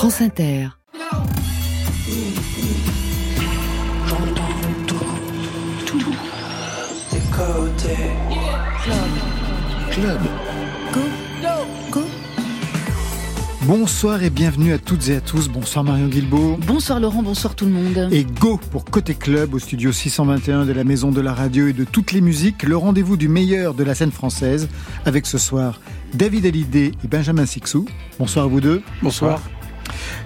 France Inter. Club. Go, go. Bonsoir et bienvenue à toutes et à tous. Bonsoir Marion Guilbault. Bonsoir Laurent, bonsoir tout le monde. Et go pour Côté Club au studio 621 de la Maison de la Radio et de toutes les musiques, le rendez-vous du meilleur de la scène française avec ce soir David Hallyday et Benjamin Sixou. Bonsoir à vous deux. Bonsoir.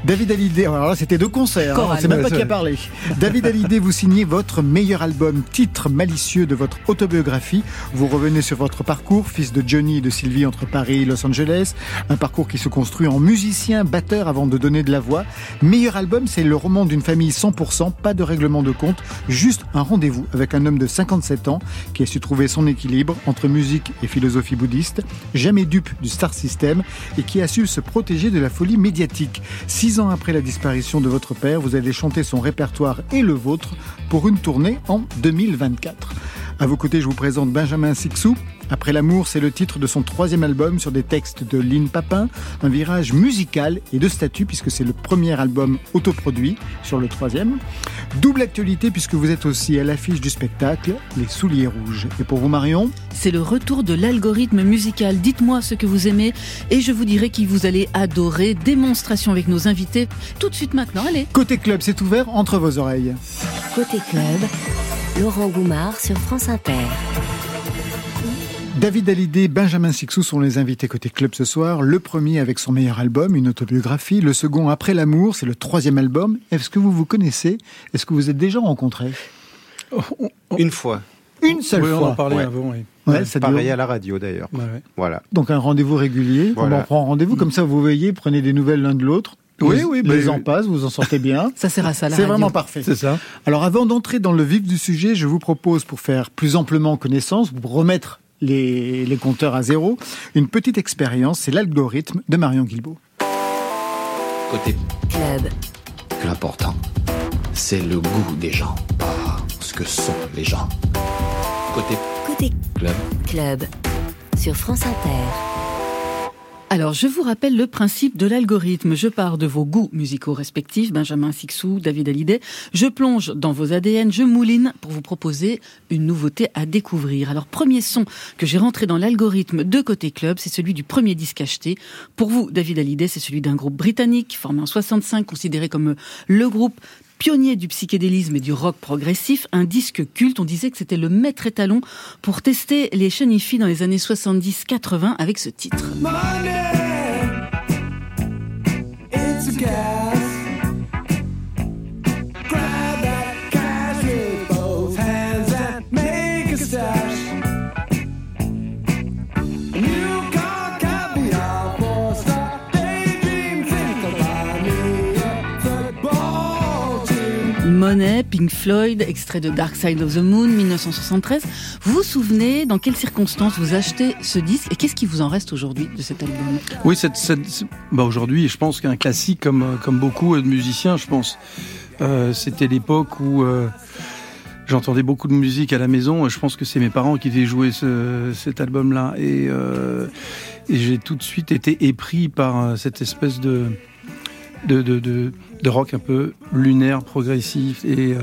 David Hallyday, alors là c'était deux concerts, hein, c'est même pas qui a parlé. David Hallyday, vous signez votre meilleur album, titre malicieux de votre autobiographie. Vous revenez sur votre parcours, fils de Johnny et de Sylvie entre Paris et Los Angeles. Un parcours qui se construit en musicien, batteur avant de donner de la voix. Meilleur album, c'est le roman d'une famille 100%, pas de règlement de compte, juste un rendez-vous avec un homme de 57 ans qui a su trouver son équilibre entre musique et philosophie bouddhiste, jamais dupe du star system et qui a su se protéger de la folie médiatique. Six ans après la disparition de votre père, vous allez chanter son répertoire et le vôtre pour une tournée en 2024. À vos côtés, je vous présente Benjamin Sixou. Après l'amour, c'est le titre de son troisième album sur des textes de Lynn Papin, un virage musical et de statut puisque c'est le premier album autoproduit sur le troisième. Double actualité puisque vous êtes aussi à l'affiche du spectacle Les Souliers Rouges. Et pour vous Marion C'est le retour de l'algorithme musical. Dites-moi ce que vous aimez et je vous dirai qui vous allez adorer. Démonstration avec nos invités tout de suite maintenant. Allez. Côté club, c'est ouvert entre vos oreilles. Côté club, Laurent Goumard sur France Inter. David Hallyday, Benjamin Sixou sont les invités côté club ce soir. Le premier avec son meilleur album, une autobiographie. Le second, Après l'amour, c'est le troisième album. Est-ce que vous vous connaissez? Est-ce que vous êtes déjà rencontrés? Une fois. Une seule oui, fois on en parlait Ouais. avant. Oui. Ouais, ça dure- Pareil à la radio d'ailleurs. Voilà. Donc un rendez-vous régulier. Voilà. On prend rendez-vous comme ça, vous veillez, prenez des nouvelles l'un de l'autre. Oui, les, oui, les bah, en oui. passe, vous en sortez bien. Ça sert à ça la C'est vraiment parfait. C'est ça. Alors avant d'entrer dans le vif du sujet, je vous propose, pour faire plus amplement connaissance, pour remettre les, les compteurs à zéro, une petite expérience, c'est l'algorithme de Marion Guilbault. Côté Club, l'important, c'est le goût des gens, pas ce que sont les gens. Côté côté club, club sur France Inter. Alors, je vous rappelle le principe de l'algorithme. Je pars de vos goûts musicaux respectifs, Benjamin Sixou, David Hallyday. Je plonge dans vos ADN, je mouline pour vous proposer une nouveauté à découvrir. Alors, premier son que j'ai rentré dans l'algorithme de Côté Club, c'est celui du premier disque acheté. Pour vous, David Hallyday, c'est celui d'un groupe britannique formé en 65, considéré comme le groupe pionnier du psychédélisme et du rock progressif, un disque culte. On disait que c'était le maître étalon pour tester les chenilles dans les années 70-80 avec ce titre. Monet, Pink Floyd, extrait de Dark Side of the Moon, 1973. Vous vous souvenez dans quelles circonstances vous achetez ce disque et qu'est-ce qui vous en reste aujourd'hui de cet album? Oui, bah aujourd'hui, je pense qu'un classique comme euh, beaucoup de musiciens, je pense, Euh, c'était l'époque où euh, j'entendais beaucoup de musique à la maison. Je pense que c'est mes parents qui faisaient jouer ce, cet album-là, et, j'ai tout de suite été épris par cette espèce de de, de, de, de rock un peu lunaire, progressif, et, euh,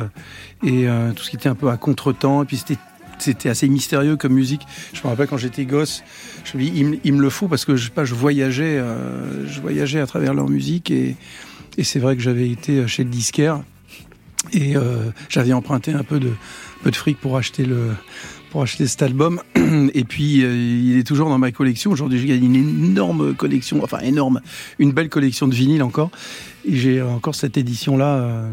et euh, tout ce qui était un peu à contre-temps. Et puis c'était c'était assez mystérieux comme musique. Je me rappelle quand j'étais gosse, je me dis, il, il me le faut parce que je sais pas, je voyageais, euh, je voyageais à travers leur musique et, et c'est vrai que j'avais été chez le disquaire et euh, j'avais emprunté un peu de, peu de fric pour acheter le pour acheter cet album et puis euh, il est toujours dans ma collection. Aujourd'hui, j'ai une énorme collection, enfin énorme, une belle collection de vinyles encore et j'ai encore cette édition là.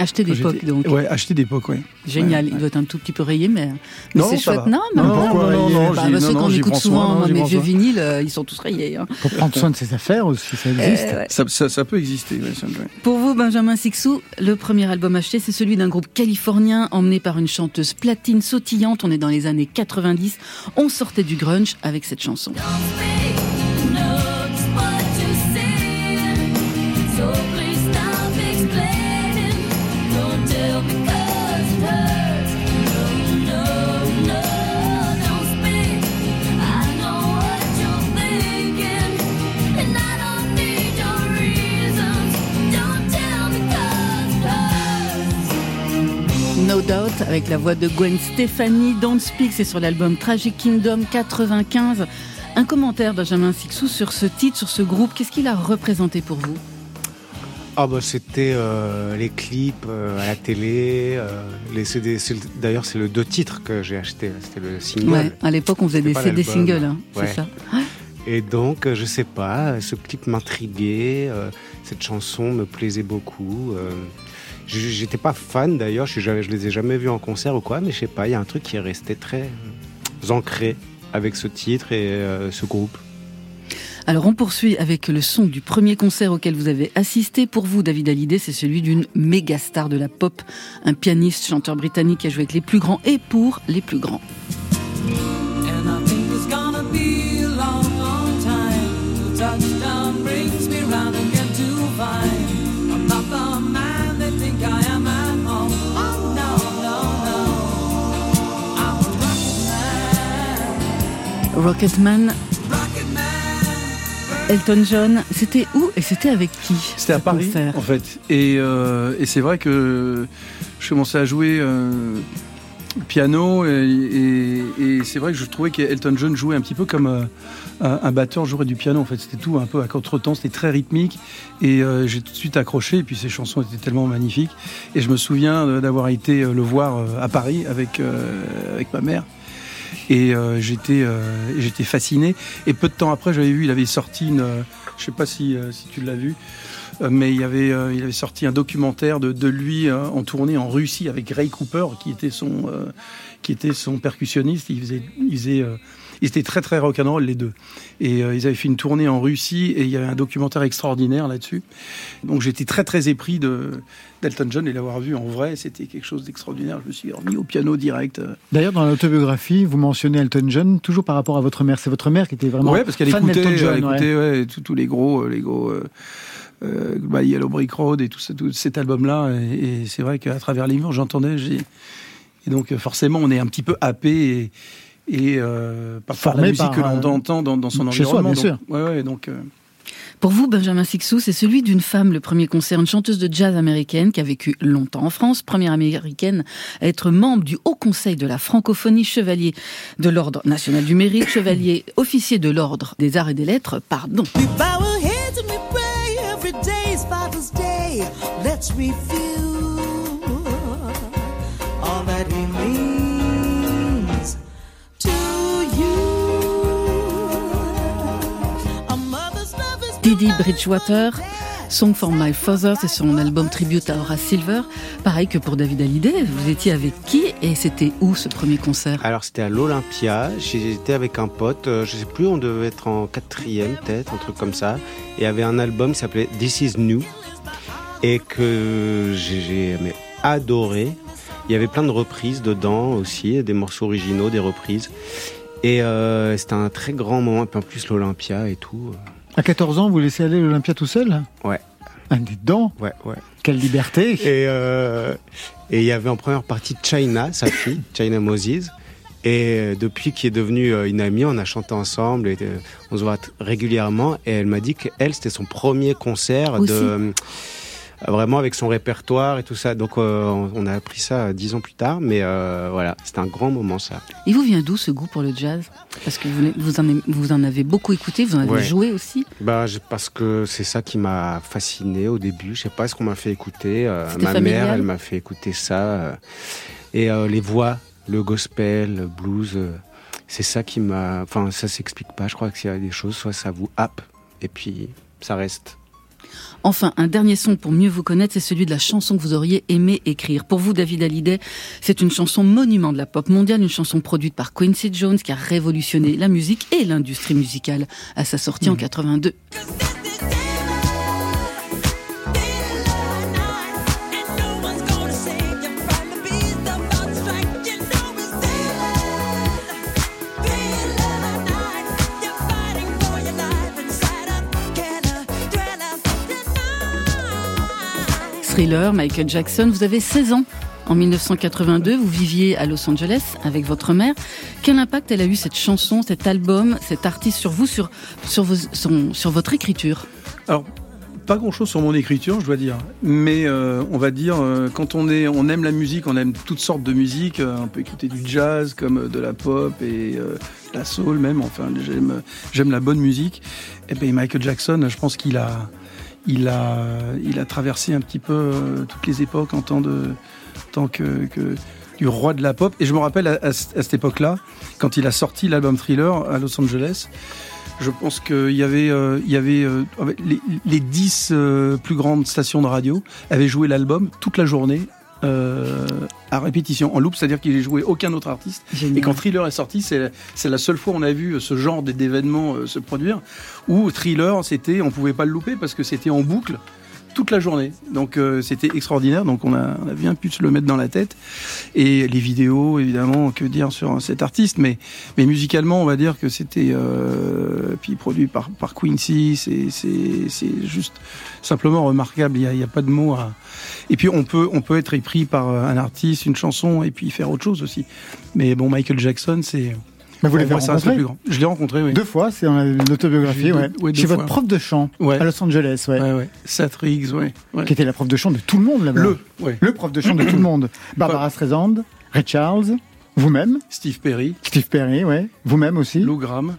Acheté d'époque donc. Ouais, acheté d'époque, ouais. Génial, Ouais, il doit être un tout petit peu rayé, mais, mais Non, c'est ça chouette. va. Non, mais Non, pourquoi rayer non, Bah, parce non, que non, quand on j'y écoute souvent soin, non, moi, j'y mes vieux vinyles, euh, ils sont tous rayés. hein. Faut prendre soin de ses affaires aussi, ça existe. Euh, ouais. Ça, ça, ça peut exister. Pour vous, Benjamin Sixou, le premier album acheté, c'est celui d'un groupe californien emmené par une chanteuse platine sautillante. On est dans les années 90. On sortait du grunge avec cette chanson. Don't No Doubt avec la voix de Gwen Stefani. Don't Speak, c'est sur l'album Tragic Kingdom 95. Un commentaire, Benjamin Sixou, sur ce titre, sur ce groupe. Qu'est-ce qu'il a représenté pour vous? Ah bah c'était euh, les clips euh, à la télé, euh, les CD. D'ailleurs c'est le deux titres que j'ai acheté, c'était le single. Ouais, à l'époque on faisait des CD singles, hein, c'est ça. Et donc je sais pas, ce clip m'intriguait, cette chanson me plaisait beaucoup. J'étais pas fan d'ailleurs, je, je les ai jamais vus en concert ou quoi, mais je sais pas, il y a un truc qui est resté très ancré avec ce titre et ce groupe. Alors on poursuit avec le son du premier concert auquel vous avez assisté. Pour vous, David Hallyday, c'est celui d'une méga star de la pop, un pianiste, chanteur britannique qui a joué avec les plus grands et pour les plus grands. Rocketman Elton John, c'était où et c'était avec qui C'était à Paris, en fait. Euh, et, c'est vrai que je commençais à jouer euh, piano et, c'est vrai que je trouvais qu'Elton John jouait un petit peu comme euh, un, batteur jouerait du piano. En fait, c'était tout un peu à contre-temps, c'était très rythmique et j'ai tout de suite accroché. Et puis ses chansons étaient tellement magnifiques. Et je me souviens d'avoir été le voir à Paris avec avec ma mère et euh, j'étais euh, j'étais fasciné. Et peu de temps après, j'avais vu, il avait sorti une, euh, je sais pas si, si tu l'as vu, mais il avait, il avait sorti un documentaire de, de lui en tournée en Russie avec Ray Cooper, qui était son, qui était son percussionniste. Il faisait, il faisait ils étaient très très rock'n'roll les deux. Et euh, ils avaient fait une tournée en Russie et il y avait un documentaire extraordinaire là-dessus. Donc j'étais très très épris de d'Elton John et l'avoir vu en vrai, c'était quelque chose d'extraordinaire. Je me suis remis au piano direct. D'ailleurs, dans l'autobiographie, vous mentionnez Elton John toujours par rapport à votre mère. C'est votre mère qui était vraiment ouais, parce qu'elle écoutait, John, écoutait ouais. tous, les gros, les gros. Euh, euh, Yellow Brick Road et tout, tout cet album-là. Et, c'est vrai qu'à travers les murs, j'entendais. Et donc, forcément, on est un petit peu happé et, et euh, par, la musique que l'on entend dans, son environnement. Soi, bien sûr. Ouais, ouais, donc, euh, Pour vous, Benjamin Sixou, c'est celui d'une femme, le premier concert, une chanteuse de jazz américaine qui a vécu longtemps en France, première américaine à être membre du Haut Conseil de la francophonie, chevalier de l'Ordre national du mérite, chevalier officier de l'Ordre des arts et des lettres, pardon. Didi Bridgewater, Song for My Father, c'est son album tribute à Horace Silver. Pareil que pour David Hallyday, vous étiez avec qui et c'était où ce premier concert? Alors c'était à l'Olympia, j'étais avec un pote, euh, je sais plus, on devait être en quatrième peut-être, un truc comme ça. Et il y avait un album qui s'appelait This Is New et que j'ai adoré. Il y avait plein de reprises dedans aussi, des morceaux originaux, des reprises. Et euh, c'était un très grand moment, et en plus l'Olympia et tout. À 14 ans, vous laissez aller l'Olympia tout seul Ouais. Un ah, dedans Ouais, ouais. Quelle liberté Et euh, et il y avait en première partie China, sa fille, China Moses. Et euh, depuis qu'il est devenu euh, une amie, on a chanté ensemble et on se voit régulièrement. Et elle m'a dit qu'elle, c'était son premier concert de vraiment avec son répertoire et tout ça. Donc euh, on a appris ça dix ans plus tard, mais euh, voilà, c'était un grand moment ça. Et vous vient d'où ce goût pour le jazz? Parce que vous, vous, en, vous en avez beaucoup écouté, vous en avez joué aussi bah, Parce que c'est ça qui m'a fasciné au début. Je sais pas ce qu'on m'a fait écouter. Euh, ma mère, elle m'a fait écouter ça. et les voix, le gospel, le blues, c'est ça qui m'a... Enfin, ça s'explique pas. Je crois qu'il y a des choses, soit ça vous happe, et puis ça reste. Enfin, un dernier son pour mieux vous connaître, c'est celui de la chanson que vous auriez aimé écrire. Pour vous, David Hallyday, c'est une chanson monument de la pop mondiale, une chanson produite par Quincy Jones qui a révolutionné la musique et l'industrie musicale à sa sortie en 82. Michael Jackson. Vous avez 16 ans. En 1982, vous viviez à Los Angeles avec votre mère. Quel impact elle a eu cette chanson, cet album, cet artiste sur vous, sur, sur, vos, sur votre écriture? Alors, pas grand chose sur mon écriture, je dois dire. Mais euh, on va dire, euh, quand on, est, on aime la musique, on aime toutes sortes de musique. Euh, on peut écouter du jazz comme de la pop et la soul même. Enfin, j'aime, la bonne musique. Et ben Michael Jackson, je pense qu'il a, il a, il a traversé un petit peu toutes les époques en tant, de, tant que, que du roi de la pop. Et je me rappelle à, cette époque-là, quand il a sorti l'album Thriller à Los Angeles. Je pense qu'il y avait, euh, y avait euh, les, les 10 euh, plus grandes stations de radio avaient joué l'album toute la journée euh, à répétition, en loop, c'est-à-dire qu'il n'ait joué aucun autre artiste. Et quand Thriller est sorti, c'est la seule fois où on a vu ce genre d'événement se produire, où Thriller, c'était, on pouvait pas le louper parce que c'était en boucle toute la journée. Donc euh, c'était extraordinaire. Donc on a, on a bien pu se le mettre dans la tête. Et les vidéos, évidemment, que dire sur cet artiste. Mais, mais musicalement, on va dire que c'était euh, puis produit par, par Quincy. C'est juste simplement remarquable. Il n'y a, a, pas de mots à. Et puis on peut, on peut être épris par un artiste, une chanson, et puis faire autre chose aussi. Mais bon, Michael Jackson, c'est mais vous l'avez rencontré Je l'ai rencontré, oui. Deux fois, c'est dans l'autobiographie, ouais. Chez votre prof de chant à Los Angeles, ouais. ouais, ouais. Seth Riggs, ouais, Qui était la prof de chant de tout le monde là-bas. Le, ouais. Le prof de chant de tout le monde. Barbara Streisand, Ray Charles, vous-même. Steve Perry. Steve Perry, ouais. Vous-même aussi. Lou Graham.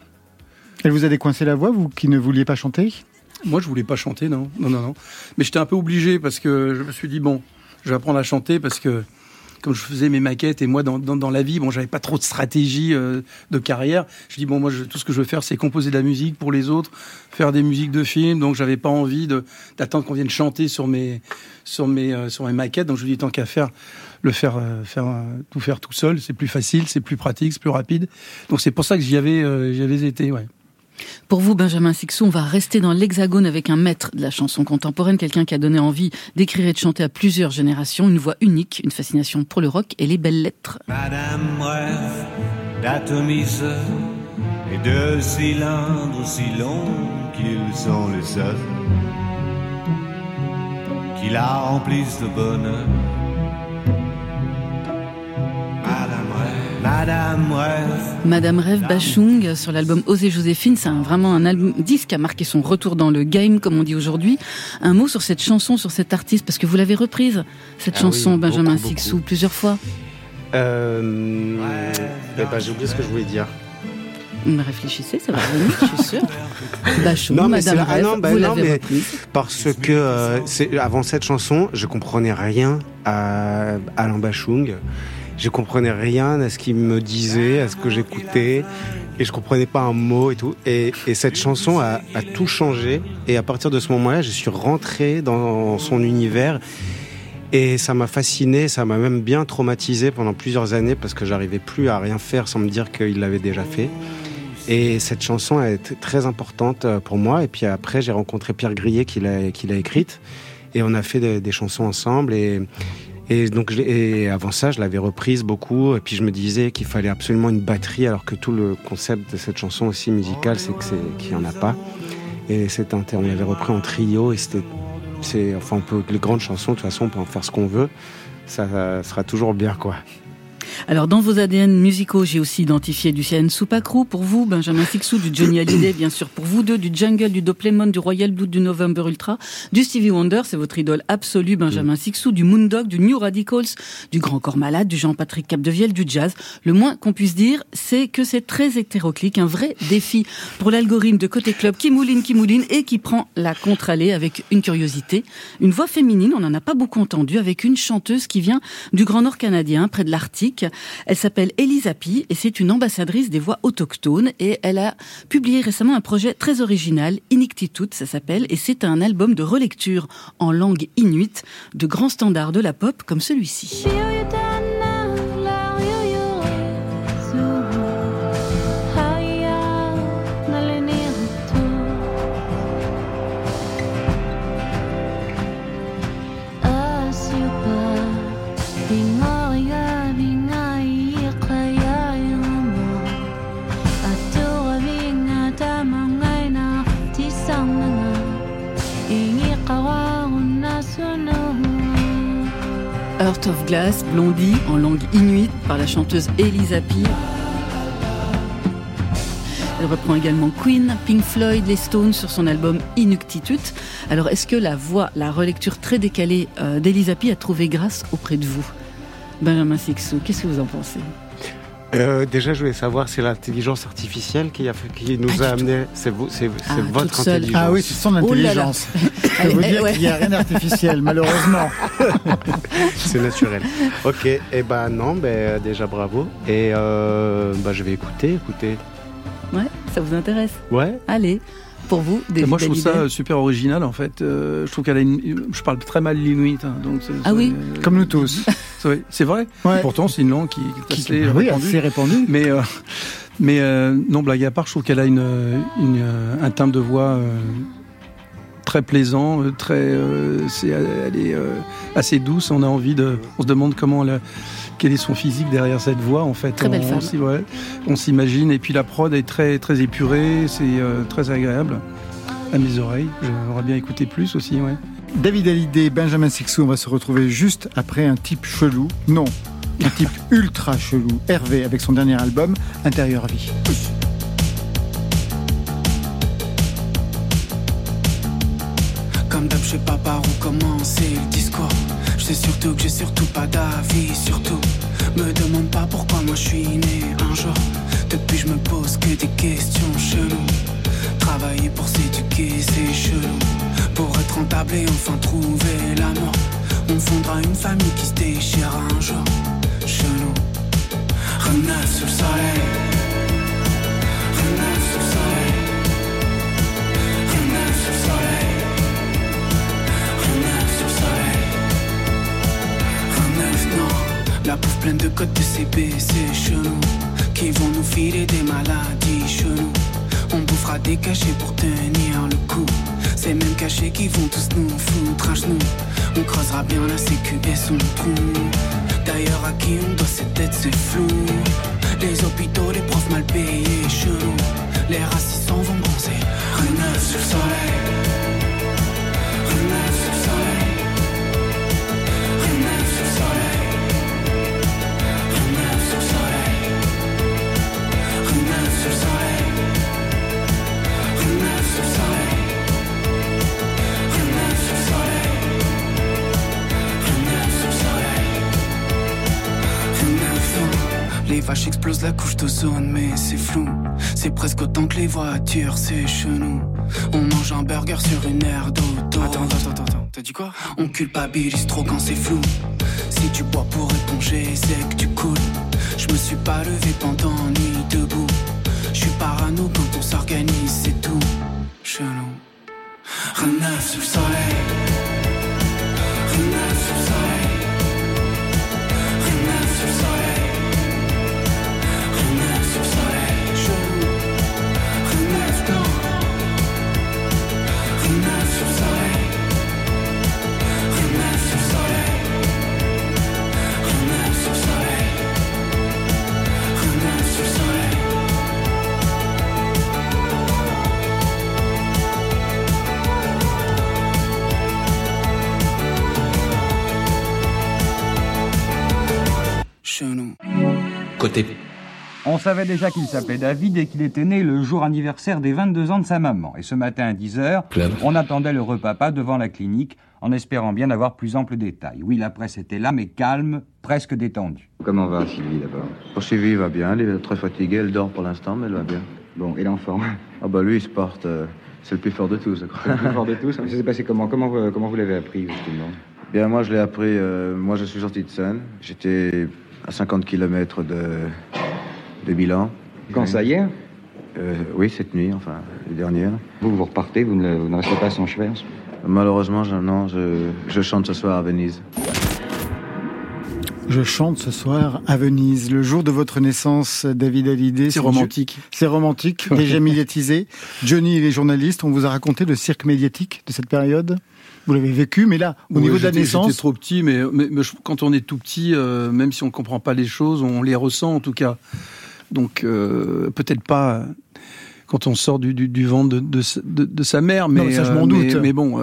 Elle vous a décoincé la voix, vous qui ne vouliez pas chanter? Moi, je voulais pas chanter, non. Non, non, non. Mais j'étais un peu obligé parce que je me suis dit, bon, je vais apprendre à chanter parce que comme je faisais mes maquettes et moi dans, dans, la vie, bon, j'avais pas trop de stratégie euh, de carrière. Je dis bon, moi, je, tout ce que je veux faire, c'est composer de la musique pour les autres, faire des musiques de films. Donc, j'avais pas envie d'attendre qu'on vienne chanter sur mes sur mes euh, sur mes maquettes. Donc, je dis tant qu'à faire le faire euh, faire tout faire tout seul, c'est plus facile, c'est plus pratique, c'est plus rapide. Donc, c'est pour ça que j'y avais j'y avais été, ouais. Pour vous, Benjamin Sixou, on va rester dans l'hexagone avec un maître de la chanson contemporaine, quelqu'un qui a donné envie d'écrire et de chanter à plusieurs générations, une voix unique, une fascination pour le rock et les belles lettres. Madame rêve et de cylindres aussi longs qu'ils sont les seuls qui la remplissent de bonheur. Madame Rêve. Madame Rêve Bachung sur l'album Osée Joséphine, c'est un, vraiment un album disque qui a marqué son retour dans le game, comme on dit aujourd'hui. Un mot sur cette chanson, sur cet artiste, parce que vous l'avez reprise, cette Ah chanson, oui, Benjamin beaucoup, Sixou, beaucoup. plusieurs fois. Euh, eh ben, j'ai oublié ce que je voulais dire. Mais réfléchissez, ça va revenir, je suis sûre. Bachung, Non, mais Madame c'est la- ah Rêve, non, bah vous non, mais- reprise. Parce que euh, avant cette chanson, je comprenais rien à Alain Bachung. Je comprenais rien à ce qu'il me disait, à ce que j'écoutais, et je comprenais pas un mot et tout. Et, et cette chanson a, tout changé. Et à partir de ce moment-là, je suis rentré dans son univers. Et ça m'a fasciné, ça m'a même bien traumatisé pendant plusieurs années parce que j'arrivais plus à rien faire sans me dire qu'il l'avait déjà fait. Et cette chanson a été très importante euh, pour moi. Et puis après, j'ai rencontré Pierre Grillet qui l'a écrite. Et on a fait des, chansons ensemble. Et donc, et avant ça, je l'avais reprise beaucoup. Et puis je me disais qu'il fallait absolument une batterie, alors que tout le concept de cette chanson aussi musicale, c'est qu'il n'y en a pas. Et c'est un, on l'avait repris en trio. Et c'était, c'est, enfin, on peut, les grandes chansons, de toute façon, on peut en faire ce qu'on veut. Ça sera toujours bien, quoi. Alors, dans vos ADN musicaux, j'ai aussi identifié du CN Soupacrou pour vous, Benjamin Sixou, du Johnny Hallyday, bien sûr pour vous deux, du Jungle, du Doplemon, du Royal Blood, du November Ultra, du Stevie Wonder, c'est votre idole absolue, Benjamin Sixou, du Moondog, du New Radicals, du Grand Corps Malade, du Jean-Patrick Capdevielle, du jazz. Le moins qu'on puisse dire, c'est que c'est très hétéroclique, un vrai défi pour l'algorithme de Côté Club qui mouline, qui mouline et qui prend la contre-allée avec une curiosité. Une voix féminine, on n'en a pas beaucoup entendu, avec une chanteuse qui vient du Grand Nord canadien, près de l'Arctique. Elle s'appelle Elisa Pi et c'est une ambassadrice des voix autochtones et elle a publié récemment un projet très original, Inuktitut, ça s'appelle, et c'est un album de relecture en langue inuite de grands standards de la pop comme celui-ci. Of Glass, Blondie, en langue inuite, par la chanteuse Elisa Pi. Elle reprend également Queen, Pink Floyd, les Stones sur son album Inuktitut. Alors, est-ce que la voix, la relecture très décalée euh, d'Elisa a trouvé grâce auprès de vous? Benjamin Sixou, qu'est-ce que vous en pensez? Euh, déjà, je voulais savoir, c'est l'intelligence artificielle qui, a, qui nous a amené. C'est vous, c'est ah, votre intelligence. Ah oui, c'est son oh intelligence. je veux dire qu'il n'y a rien d'artificiel, malheureusement. c'est naturel. Ok, et eh ben non, ben déjà bravo. Et euh, ben, je vais écouter, écouter. Ouais, ça vous intéresse? Ouais. Allez pour vous des Moi, je trouve ça super original, en fait. Euh, je trouve qu'elle a une. Je parle très mal l'inuit, hein, donc. Ah oui. Comme nous tous. C'est vrai. Pourtant, c'est une langue qui, est assez répandue. répandue. Mais, euh, mais euh, non, blague à part, je trouve qu'elle a une, une, un timbre de voix très plaisant, très, c'est, elle est assez douce. On a envie de, on se demande comment elle, quel est son physique derrière cette voix en fait. Très belle on, femme. on s'imagine et puis la prod est très très épurée, c'est euh, très agréable à mes oreilles. J'aimerais bien écouter plus aussi, ouais. David Hallyday, Benjamin Sixou, on va se retrouver juste après un type chelou. Non, un type ultra chelou. Hervé avec son dernier album, Intérieur Vie. Comme d'hab, je sais pas par où commencer le discours. Sais surtout que j'ai surtout pas d'avis, surtout. Me demande pas pourquoi moi je suis né un jour. Depuis je me pose que des questions cheloues. Travailler pour s'éduquer, c'est chelou. Pour être rentable et enfin trouver l'amour. On fondera une famille qui se déchire un jour. Chelou. Reneuf sur le soleil. La bouffe pleine de codes de CBC chelou Qui vont nous filer des maladies chelou On bouffera des cachets pour tenir le coup. Ces mêmes cachets qui vont tous nous foutre à genoux. On creusera bien la sécu et son trou. D'ailleurs à qui on doit cette tête c'est flou. Les hôpitaux, les profs mal payés chelou Les racistes vont bronzer. Reneuf sur le soleil Explosent la couche d'ozone, mais c'est flou. C'est presque autant que les voitures, c'est chenou. On mange un burger sur une aire d'auto. Attends, attends, attends, attends, t'as dit quoi? On culpabilise trop quand c'est flou. Si tu bois pour éponger, c'est que tu coules. Je me suis pas levé pendant ni debout. Je suis parano quand on s'organise, c'est tout. Chelou. Reneuf sous le soleil. Côté on savait déjà qu'il s'appelait David et qu'il était né le jour anniversaire des 22 ans de sa maman. Et ce matin à 10h, on attendait le repapa devant la clinique en espérant bien avoir plus ample détails. Oui, la presse était là, mais calme, presque détendue. Comment va Sylvie d'abord? Oh, Sylvie va bien, elle est très fatiguée, elle dort pour l'instant, mais elle va bien. Bon, et l'enfant Ah bah lui, il se porte... Euh, c'est le plus fort de tous, je crois. Le plus fort de tous? Ça s'est passé comment comment vous, comment vous l'avez appris, justement? Bien, moi, je l'ai appris... Euh, moi, je suis sorti de scène. J'étais à 50 km de de bilan. Quand ça y est euh, Oui, cette nuit, enfin, les dernières. Vous, vous repartez, vous ne, vous ne restez pas sans chevet Malheureusement, je, non, je, je chante ce soir à Venise. Je chante ce soir à Venise, le jour de votre naissance, David Hallyday. C'est romantique. C'est romantique, déjà médiatisé. Johnny et les journalistes, on vous a raconté le cirque médiatique de cette période vous l'avez vécu, mais là, au niveau de la naissance. J'étais trop petit, mais, mais, quand on est tout petit, euh, même si on ne comprend pas les choses, on les ressent en tout cas. Donc, euh, peut-être pas quand on sort du, du, du ventre de, de, de, sa mère. Mais, non, ça, je m'en doute. Mais, bon,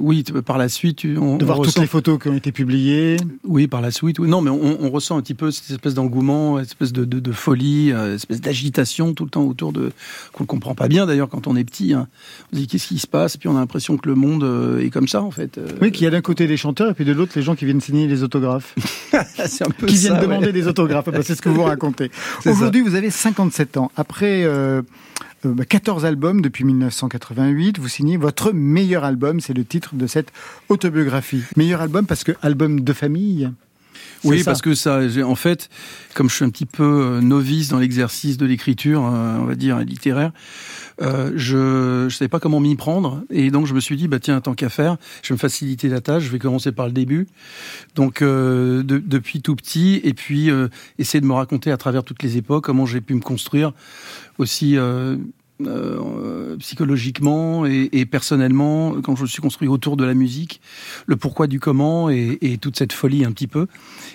oui, par la suite, on, de voir toutes les photos qui ont été publiées. Oui, par la suite. Oui. Non, mais on, on ressent un petit peu cette espèce d'engouement, cette espèce de, de, folie, cette espèce d'agitation tout le temps autour de qu'on ne comprend pas bien d'ailleurs quand on est petit. Hein. On se dit qu'est-ce qui se passe, et puis on a l'impression que le monde est comme ça en fait. Oui, qu'il y a d'un côté des chanteurs et puis de l'autre les gens qui viennent signer les autographes. un peu qui viennent demander des autographes. c'est ce que vous racontez. Aujourd'hui, vous avez 57 ans. Après euh, 14 euh, albums depuis 1988, vous signez votre meilleur album. C'est le titre de cette autobiographie. Meilleur album parce que album de famille. Oui, parce que ça, en fait, comme je suis un petit peu euh, novice dans l'exercice de l'écriture, euh, on va dire littéraire, euh, je ne savais pas comment m'y prendre, et donc je me suis dit, bah tiens, tant qu'à faire, je vais me faciliter la tâche, je vais commencer par le début. Donc de, depuis tout petit, et puis essayer de me raconter à travers toutes les époques comment j'ai pu me construire aussi euh, psychologiquement et, et, personnellement quand je me suis construit autour de la musique, le pourquoi du comment et, et toute cette folie un petit peu.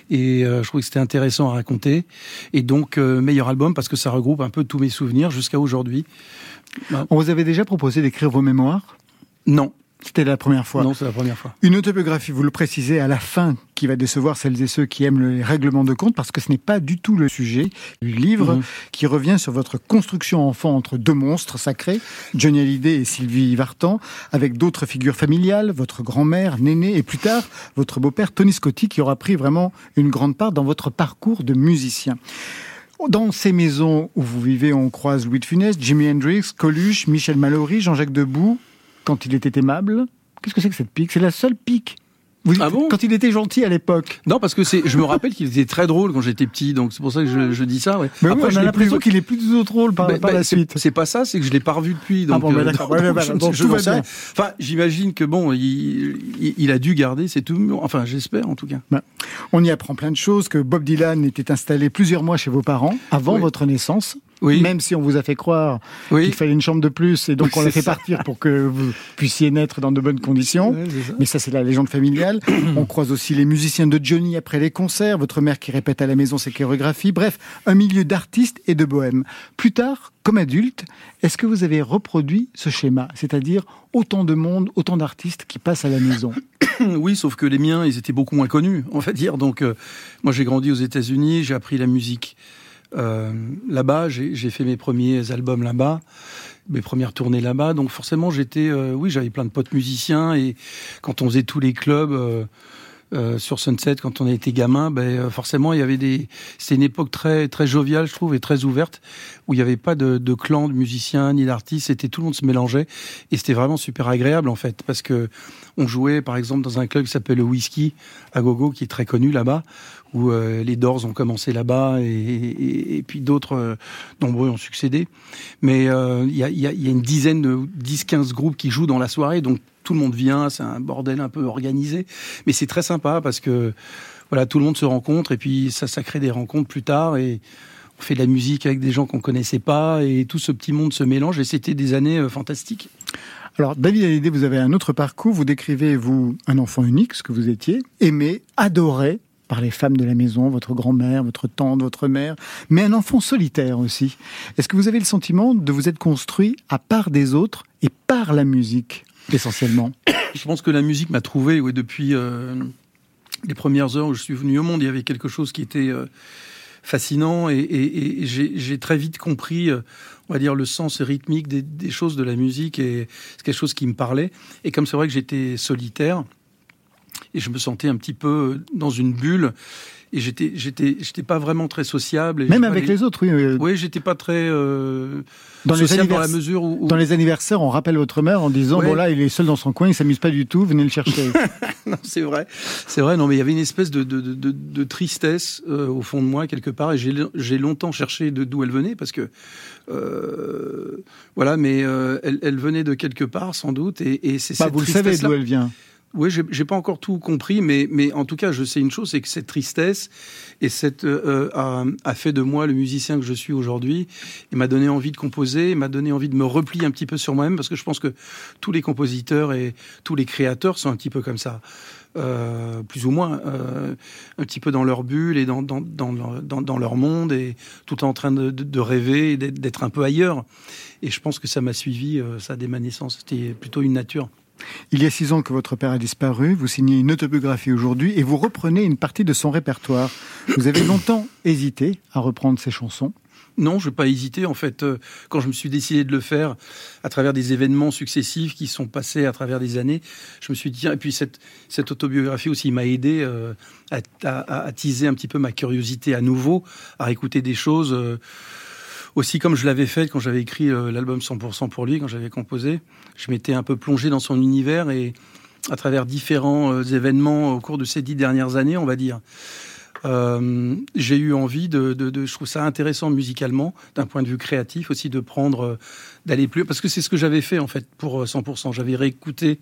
Et euh, je trouvais que c'était intéressant à raconter. Et donc euh, meilleur album parce que ça regroupe un peu tous mes souvenirs jusqu'à aujourd'hui. On vous avait déjà proposé d'écrire vos mémoires? Non. C'était la première fois. Non, c'est la première fois. Une autobiographie, vous le précisez à la fin, qui va décevoir celles et ceux qui aiment les règlements de compte, parce que ce n'est pas du tout le sujet du livre mhm. qui revient sur votre construction enfant entre deux monstres sacrés, Johnny Hallyday et Sylvie Vartan, avec d'autres figures familiales, votre grand-mère, Néné, et plus tard, votre beau-père Tony Scotti, qui aura pris vraiment une grande part dans votre parcours de musicien. Dans ces maisons où vous vivez, on croise Louis de Funès, Jimi Hendrix, Coluche, Michel Mallory, Jean-Jacques Debout, quand il était aimable. Qu'est-ce que c'est que cette pique? C'est la seule pique ah bon? quand il était gentil à l'époque. Non, parce que c'est, je me rappelle qu'il était très drôle quand j'étais petit, donc c'est pour ça que je, je dis ça. Ouais. Mais Après, oui, on a l'impression qu'il est plus du tout drôle par, bah, par bah, la suite. C'est pas ça, c'est que je l'ai pas revu depuis. Donc, ah bon, bah, d'accord. Euh, je, je Enfin, j'imagine que bon, il, il, a dû garder c'est tout. Enfin, j'espère en tout cas. Bah, on y apprend plein de choses. Que Bob Dylan était installé plusieurs mois chez vos parents avant votre naissance. Oui. Même si on vous a fait croire qu'il fallait une chambre de plus et donc on l'a fait partir pour que vous puissiez naître dans de bonnes conditions. Mais ça, c'est la légende familiale. on croise aussi les musiciens de Johnny après les concerts, votre mère qui répète à la maison ses chorégraphies. Bref, un milieu d'artistes et de bohèmes. Plus tard, comme adulte, est-ce que vous avez reproduit ce schéma? C'est-à-dire autant de monde, autant d'artistes qui passent à la maison oui, sauf que les miens, ils étaient beaucoup moins connus, on va dire. Donc, euh, moi, j'ai grandi aux États-Unis, j'ai appris la musique euh, là-bas. J'ai fait mes premiers albums là-bas, mes premières tournées là-bas. Donc forcément, j'étais, euh, oui, j'avais plein de potes musiciens et quand on faisait tous les clubs. Euh, euh, sur Sunset quand on était gamin, ben forcément il y avait des. C'était une époque très très joviale, je trouve, et très ouverte, où il n'y avait pas de, de clan de musiciens ni d'artistes. C'était tout le monde se mélangeait et c'était vraiment super agréable en fait, parce que on jouait par exemple dans un club qui s'appelle le Whisky à Gogo, qui est très connu là-bas, où euh, les Doors ont commencé là-bas et, et, puis d'autres euh, nombreux ont succédé. Mais euh, il y, a, y, a, une dizaine de 10-15 groupes qui jouent dans la soirée, donc tout le monde vient, c'est un bordel un peu organisé, mais c'est très sympa parce que voilà, tout le monde se rencontre et puis ça, crée des rencontres plus tard et on fait de la musique avec des gens qu'on connaissait pas et tout ce petit monde se mélange et c'était des années fantastiques. Alors, David Hallyday, vous avez un autre parcours. Vous décrivez, vous, un enfant unique, ce que vous étiez, aimé, adoré, par les femmes de la maison, votre grand-mère, votre tante, votre mère, mais un enfant solitaire aussi. Est-ce que vous avez le sentiment de vous être construit à part des autres et par la musique, essentiellement Je pense que la musique m'a trouvé, oui, depuis euh, les premières heures où je suis venu au monde, il y avait quelque chose qui était euh, fascinant et, j'ai très vite compris, euh, on va dire, le sens rythmique des, des choses de la musique et c'est quelque chose qui me parlait. Et comme c'est vrai que j'étais solitaire, et je me sentais un petit peu dans une bulle et j'étais j'étais j'étais pas vraiment très sociable. Même avec les... autres, oui. Oui, j'étais pas très euh, dans les dans la mesure où, dans les anniversaires, on rappelle votre mère en disant bon là, il est seul dans son coin, il s'amuse pas du tout, venez le chercher. non, c'est vrai, c'est vrai. Non, mais il y avait une espèce de de, de, de tristesse euh, au fond de moi quelque part, et j'ai j'ai longtemps cherché de d'où elle venait parce que euh, voilà, mais euh, elle, elle venait de quelque part sans doute, et, et c'est bah, vous le savez d'où elle vient. Oui, j'ai pas encore tout compris, mais, en tout cas, je sais une chose, c'est que cette tristesse et cette euh, a, a, fait de moi le musicien que je suis aujourd'hui. Il m'a donné envie de composer, m'a donné envie de me replier un petit peu sur moi-même, parce que je pense que tous les compositeurs et tous les créateurs sont un petit peu comme ça. Euh, plus ou moins, euh, un petit peu dans leur bulle et dans, leur monde, et tout en train de, de, rêver, d'être un peu ailleurs. Et je pense que ça m'a suivi, euh, ça, dès ma naissance. C'était plutôt une nature. Il y a six ans que votre père a disparu, vous signez une autobiographie aujourd'hui et vous reprenez une partie de son répertoire. Vous avez longtemps hésité à reprendre ses chansons. Non, je n'ai pas hésité. En fait, euh, quand je me suis décidé de le faire, à travers des événements successifs qui sont passés à travers des années, je me suis dit, et puis cette, autobiographie aussi m'a aidé euh, à, à, attiser un petit peu ma curiosité à nouveau, à écouter des choses. Euh, aussi comme je l'avais fait quand j'avais écrit l'album 100% pour lui, quand j'avais composé, je m'étais un peu plongé dans son univers et à travers différents événements au cours de ces dix dernières années, on va dire, euh, j'ai eu envie de, de, de, je trouve ça intéressant musicalement, d'un point de vue créatif aussi, de prendre, euh, d'aller plus, parce que c'est ce que j'avais fait en fait pour 100%. Euh, j'avais réécouté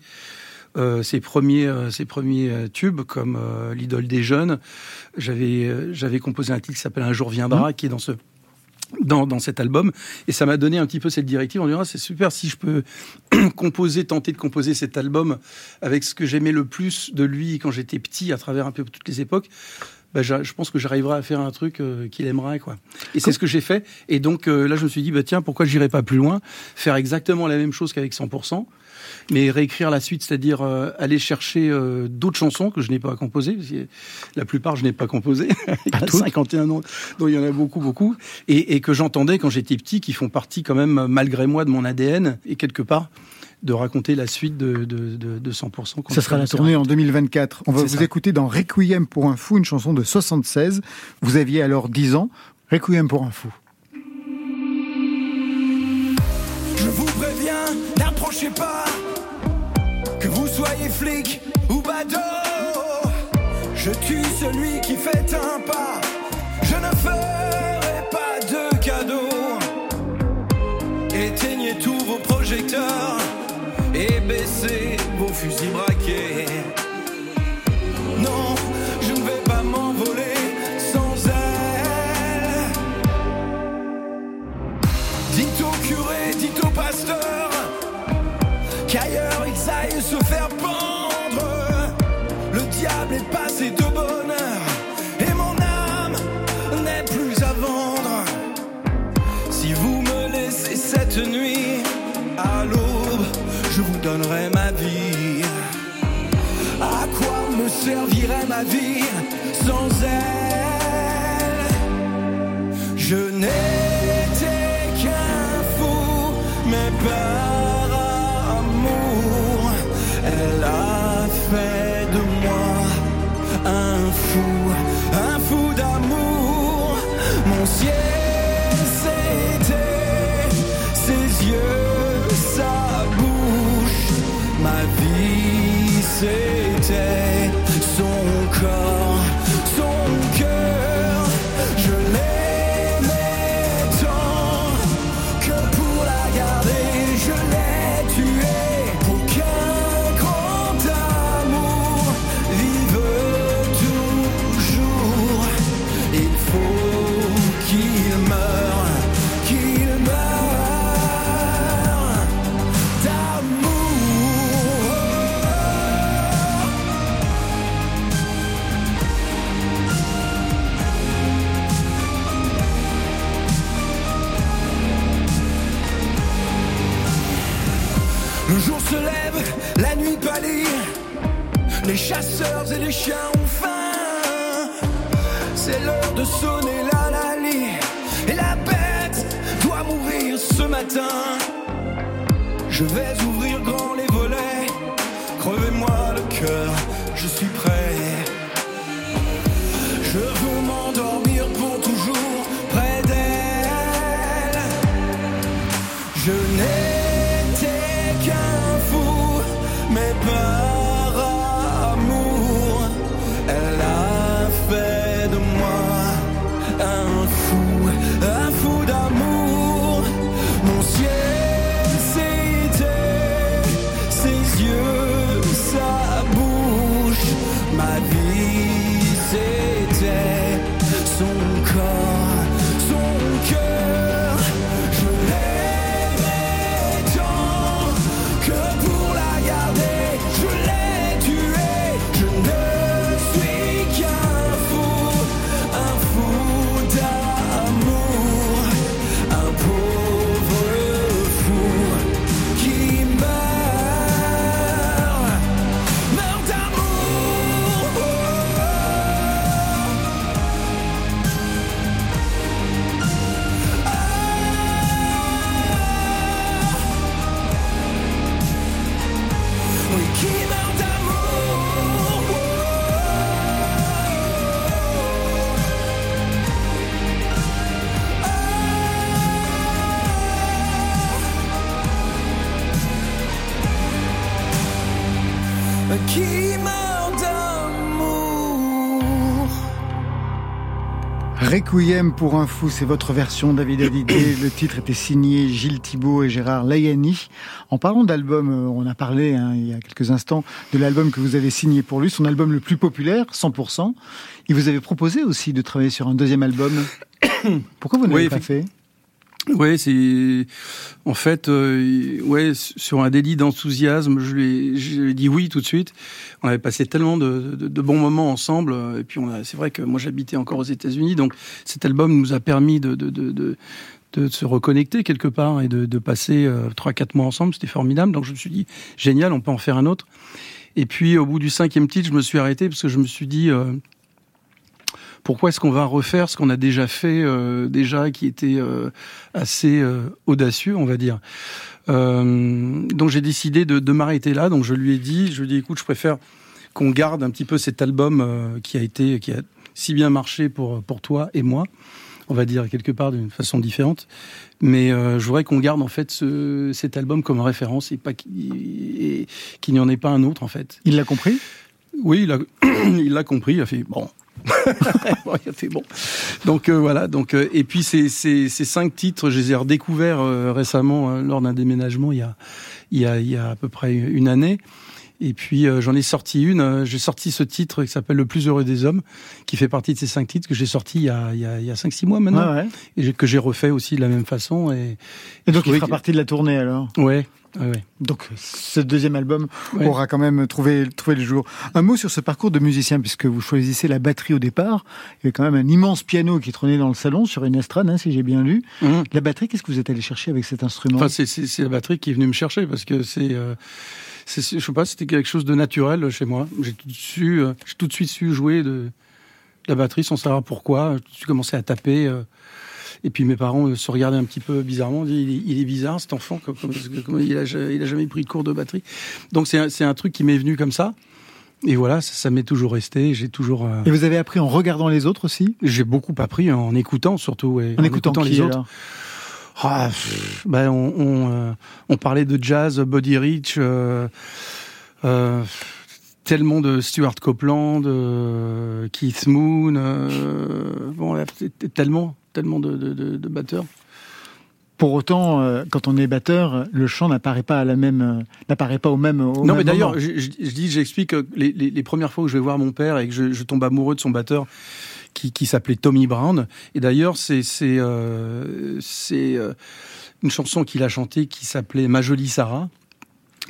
euh, ses premiers, euh, ses premiers tubes comme l'idole des jeunes. J'avais, j'avais composé un titre qui s'appelle Un jour viendra, mmh. qui est dans ce dans, dans, cet album et ça m'a donné un petit peu cette directive en disant ah, c'est super si je peux composer tenter de composer cet album avec ce que j'aimais le plus de lui quand j'étais petit à travers un peu toutes les époques bah, je pense que j'arriverai à faire un truc euh, qu'il aimerait quoi. Et c'est ce que j'ai fait. Et donc euh, là, je me suis dit bah tiens, pourquoi j'irai pas plus loin, faire exactement la même chose qu'avec 100%, mais réécrire la suite, c'est-à-dire euh, aller chercher d'autres chansons que je n'ai pas composées. la plupart, je n'ai pas composé. il y a 51 ans, donc il y en a beaucoup, beaucoup, et, et que j'entendais quand j'étais petit, qui font partie quand même malgré moi de mon ADN et quelque part de raconter la suite de, de, de, 100%. Ça sera la tournée en 2024. On va vous écouter dans Requiem pour un fou, une chanson de 76. Vous aviez alors 10 ans. Requiem pour un fou. N'approchez pas, que vous soyez flic ou badaud. Je tue celui qui fait un pas. Je ne ferai pas de cadeau. Éteignez tous vos projecteurs et baissez vos fusils braqués. Non, je ne vais pas m'envoler sans elle. Dites au curé, dites au pasteur qu'ailleurs ils aillent se faire pendre. Le diable est passé de bonheur et mon âme n'est plus à vendre. Si vous me laissez cette nuit à l'aube je vous donnerai ma vie. À quoi me servirait ma vie sans elle? Je n'étais qu'un fou, mais par son corps, Les chasseurs et les chiens ont faim. C'est l'heure de sonner la lali. Et la bête doit mourir ce matin. Je vais ouvrir Requiem pour un fou, c'est votre version, David Hallyday. Le titre était signé Gilles Thibault et Gérard Layani. En parlant d'album, euh, on a parlé hein, il y a quelques instants de l'album que vous avez signé pour lui, son album le plus populaire, 100%. Il vous avait proposé aussi de travailler sur un deuxième album. Pourquoi vous ne l'avez pas fait? Oui, c'est en fait, euh, ouais, sur un délit d'enthousiasme, je lui, ai, dit oui tout de suite. On avait passé tellement de, de, bons moments ensemble, et puis c'est vrai que moi j'habitais encore aux États-Unis, donc cet album nous a permis de, de, de de se reconnecter quelque part et de, de passer euh, trois quatre mois ensemble, c'était formidable. Donc je me suis dit génial, on peut en faire un autre. Et puis au bout du cinquième titre, je me suis arrêté parce que je me suis dit euh, pourquoi est-ce qu'on va refaire ce qu'on a déjà fait euh, déjà qui était euh, assez euh, audacieux, on va dire. donc j'ai décidé de, de m'arrêter là. Donc je lui ai dit, je lui ai dit, écoute, je préfère qu'on garde un petit peu cet album qui a été, qui a si bien marché pour pour toi et moi on va dire quelque part d'une façon différente. Mais euh, je voudrais qu'on garde en fait ce, cet album comme référence et pas qu'il n'y en ait pas un autre en fait. Il l'a compris? Oui, il l'a compris. Il a fait bon, bon, bon. Donc euh, voilà. Donc euh, et puis ces, ces, ces, cinq titres, je les ai redécouverts euh, récemment lors d'un déménagement il y a il y a il y a à peu près une année. Et puis j'en ai sorti une. j'ai sorti ce titre qui s'appelle Le plus heureux des hommes, qui fait partie de ces cinq titres que j'ai sorti il y a il y a, il y a cinq six mois maintenant, ouais, et que j'ai refait aussi de la même façon. Et, et donc il fera partie de la tournée alors? Ouais. Donc ce deuxième album aura quand même trouvé, trouvé le jour. Un mot sur ce parcours de musicien, puisque vous choisissez la batterie au départ. Il y avait quand même un immense piano qui trônait dans le salon sur une estrade, hein, si j'ai bien lu. Mhm. La batterie, qu'est-ce que vous êtes allé chercher avec cet instrument? Enfin, c'est, la batterie qui est venue me chercher, parce que c'est... Euh, je sais pas, c'était quelque chose de naturel chez moi. J'ai tout, su, euh, tout de suite su jouer de, la batterie sans savoir pourquoi. J'ai commencé à taper... Euh, et puis mes parents se regardaient un petit peu bizarrement, dit il, est bizarre cet enfant, comme, il, a, il a jamais pris de cours de batterie. Donc c'est un, un truc qui m'est venu comme ça. Et voilà, ça, m'est toujours resté. J'ai toujours. Euh, et vous avez appris en regardant les autres aussi? J'ai beaucoup appris en écoutant surtout. En, écoutant, les autres. Ah, ben on, on, euh, on, parlait de jazz, Body Rich, euh, euh, tellement de Stuart Copeland, Keith Moon, bon, tellement tellement de, de, de, batteurs. Pour autant, euh, quand on est batteur, le chant n'apparaît pas à la même, euh, n'apparaît pas au même. Au non, mais d'ailleurs, je, je, dis, j'explique les, les, les, premières fois où je vais voir mon père et que je, je tombe amoureux de son batteur, qui, qui s'appelait Tommy Brown. Et d'ailleurs, c'est c'est euh, c'est euh, une chanson qu'il a chantée qui s'appelait Ma jolie Sarah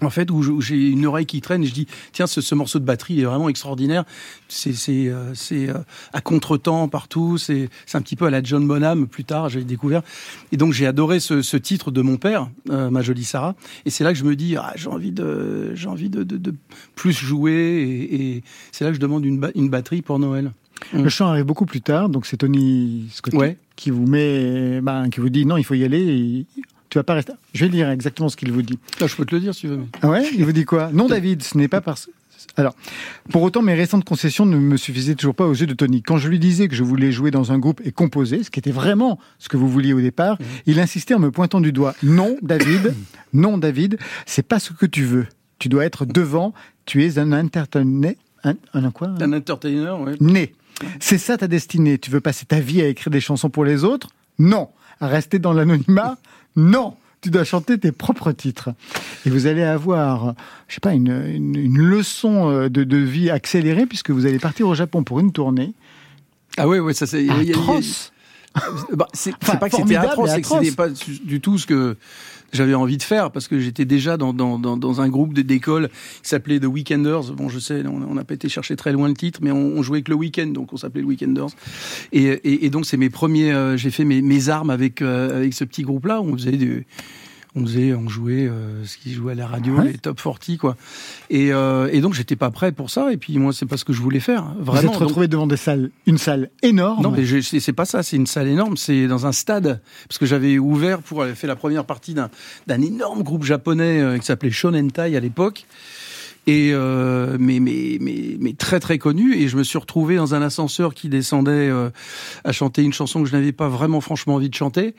en fait, où j'ai une oreille qui traîne et je dis tiens ce, ce morceau de batterie est vraiment extraordinaire. C'est euh, euh, à contretemps partout. C'est un petit peu à la John Bonham plus tard j'ai découvert. Et donc j'ai adoré ce, ce, titre de mon père, euh, ma jolie Sarah. Et c'est là que je me dis ah j'ai envie de j'ai envie de, de, de, plus jouer et, et c'est là que je demande une, une batterie pour Noël. Le chant arrive beaucoup plus tard, donc c'est Tony Scott qui vous met, bah, qui vous dit non, il faut y aller. Et tu vas pas rester. Je vais lire exactement ce qu'il vous dit. Ah, je peux te le dire si tu veux. Ah ouais? Il vous dit quoi? Non, David, ce n'est pas parce. Alors, pour autant, mes récentes concessions ne me suffisaient toujours pas aux yeux de Tony. Quand je lui disais que je voulais jouer dans un groupe et composer, ce qui était vraiment ce que vous vouliez au départ, mmh. il insistait en me pointant du doigt. Non, David, non, David, c'est pas ce que tu veux. Tu dois être devant. Tu es un entertainer. Un, un quoi? Un entertainer, oui. Né. C'est ça ta destinée. Tu veux passer ta vie à écrire des chansons pour les autres? Non. À rester dans l'anonymat? Non, tu dois chanter tes propres titres. Et vous allez avoir, je sais pas, une, une, leçon euh, de, de, vie accélérée puisque vous allez partir au Japon pour une tournée. Ah oui, oui, ça c'est atroce. Bah, c'est pas que c'était atroce, c'est que c'était pas du tout ce que j'avais envie de faire parce que j'étais déjà dans, dans, dans, dans un groupe d'école qui s'appelait The Weekenders. Bon, je sais, on n'a pas été chercher très loin le titre, mais on, jouait que le week-end, donc on s'appelait le Weekenders. Et, donc c'est mes premiers, euh, j'ai fait mes, mes armes avec euh, avec ce petit groupe-là. On faisait du on faisait, on jouait euh, ce qui jouait à la radio, les top 40 quoi. Et, euh, et donc j'étais pas prêt pour ça. Et puis moi c'est pas ce que je voulais faire. Vraiment. Vous êtes retrouvé devant des salles, une salle énorme. Non mais c'est pas ça, c'est une salle énorme. C'est dans un stade parce que j'avais ouvert pour faire la première partie d'un d'un énorme groupe japonais euh, qui s'appelait Shonentai à l'époque et euh, mais, mais, mais, mais, très très connu. Et je me suis retrouvé dans un ascenseur qui descendait euh, à chanter une chanson que je n'avais pas vraiment franchement envie de chanter.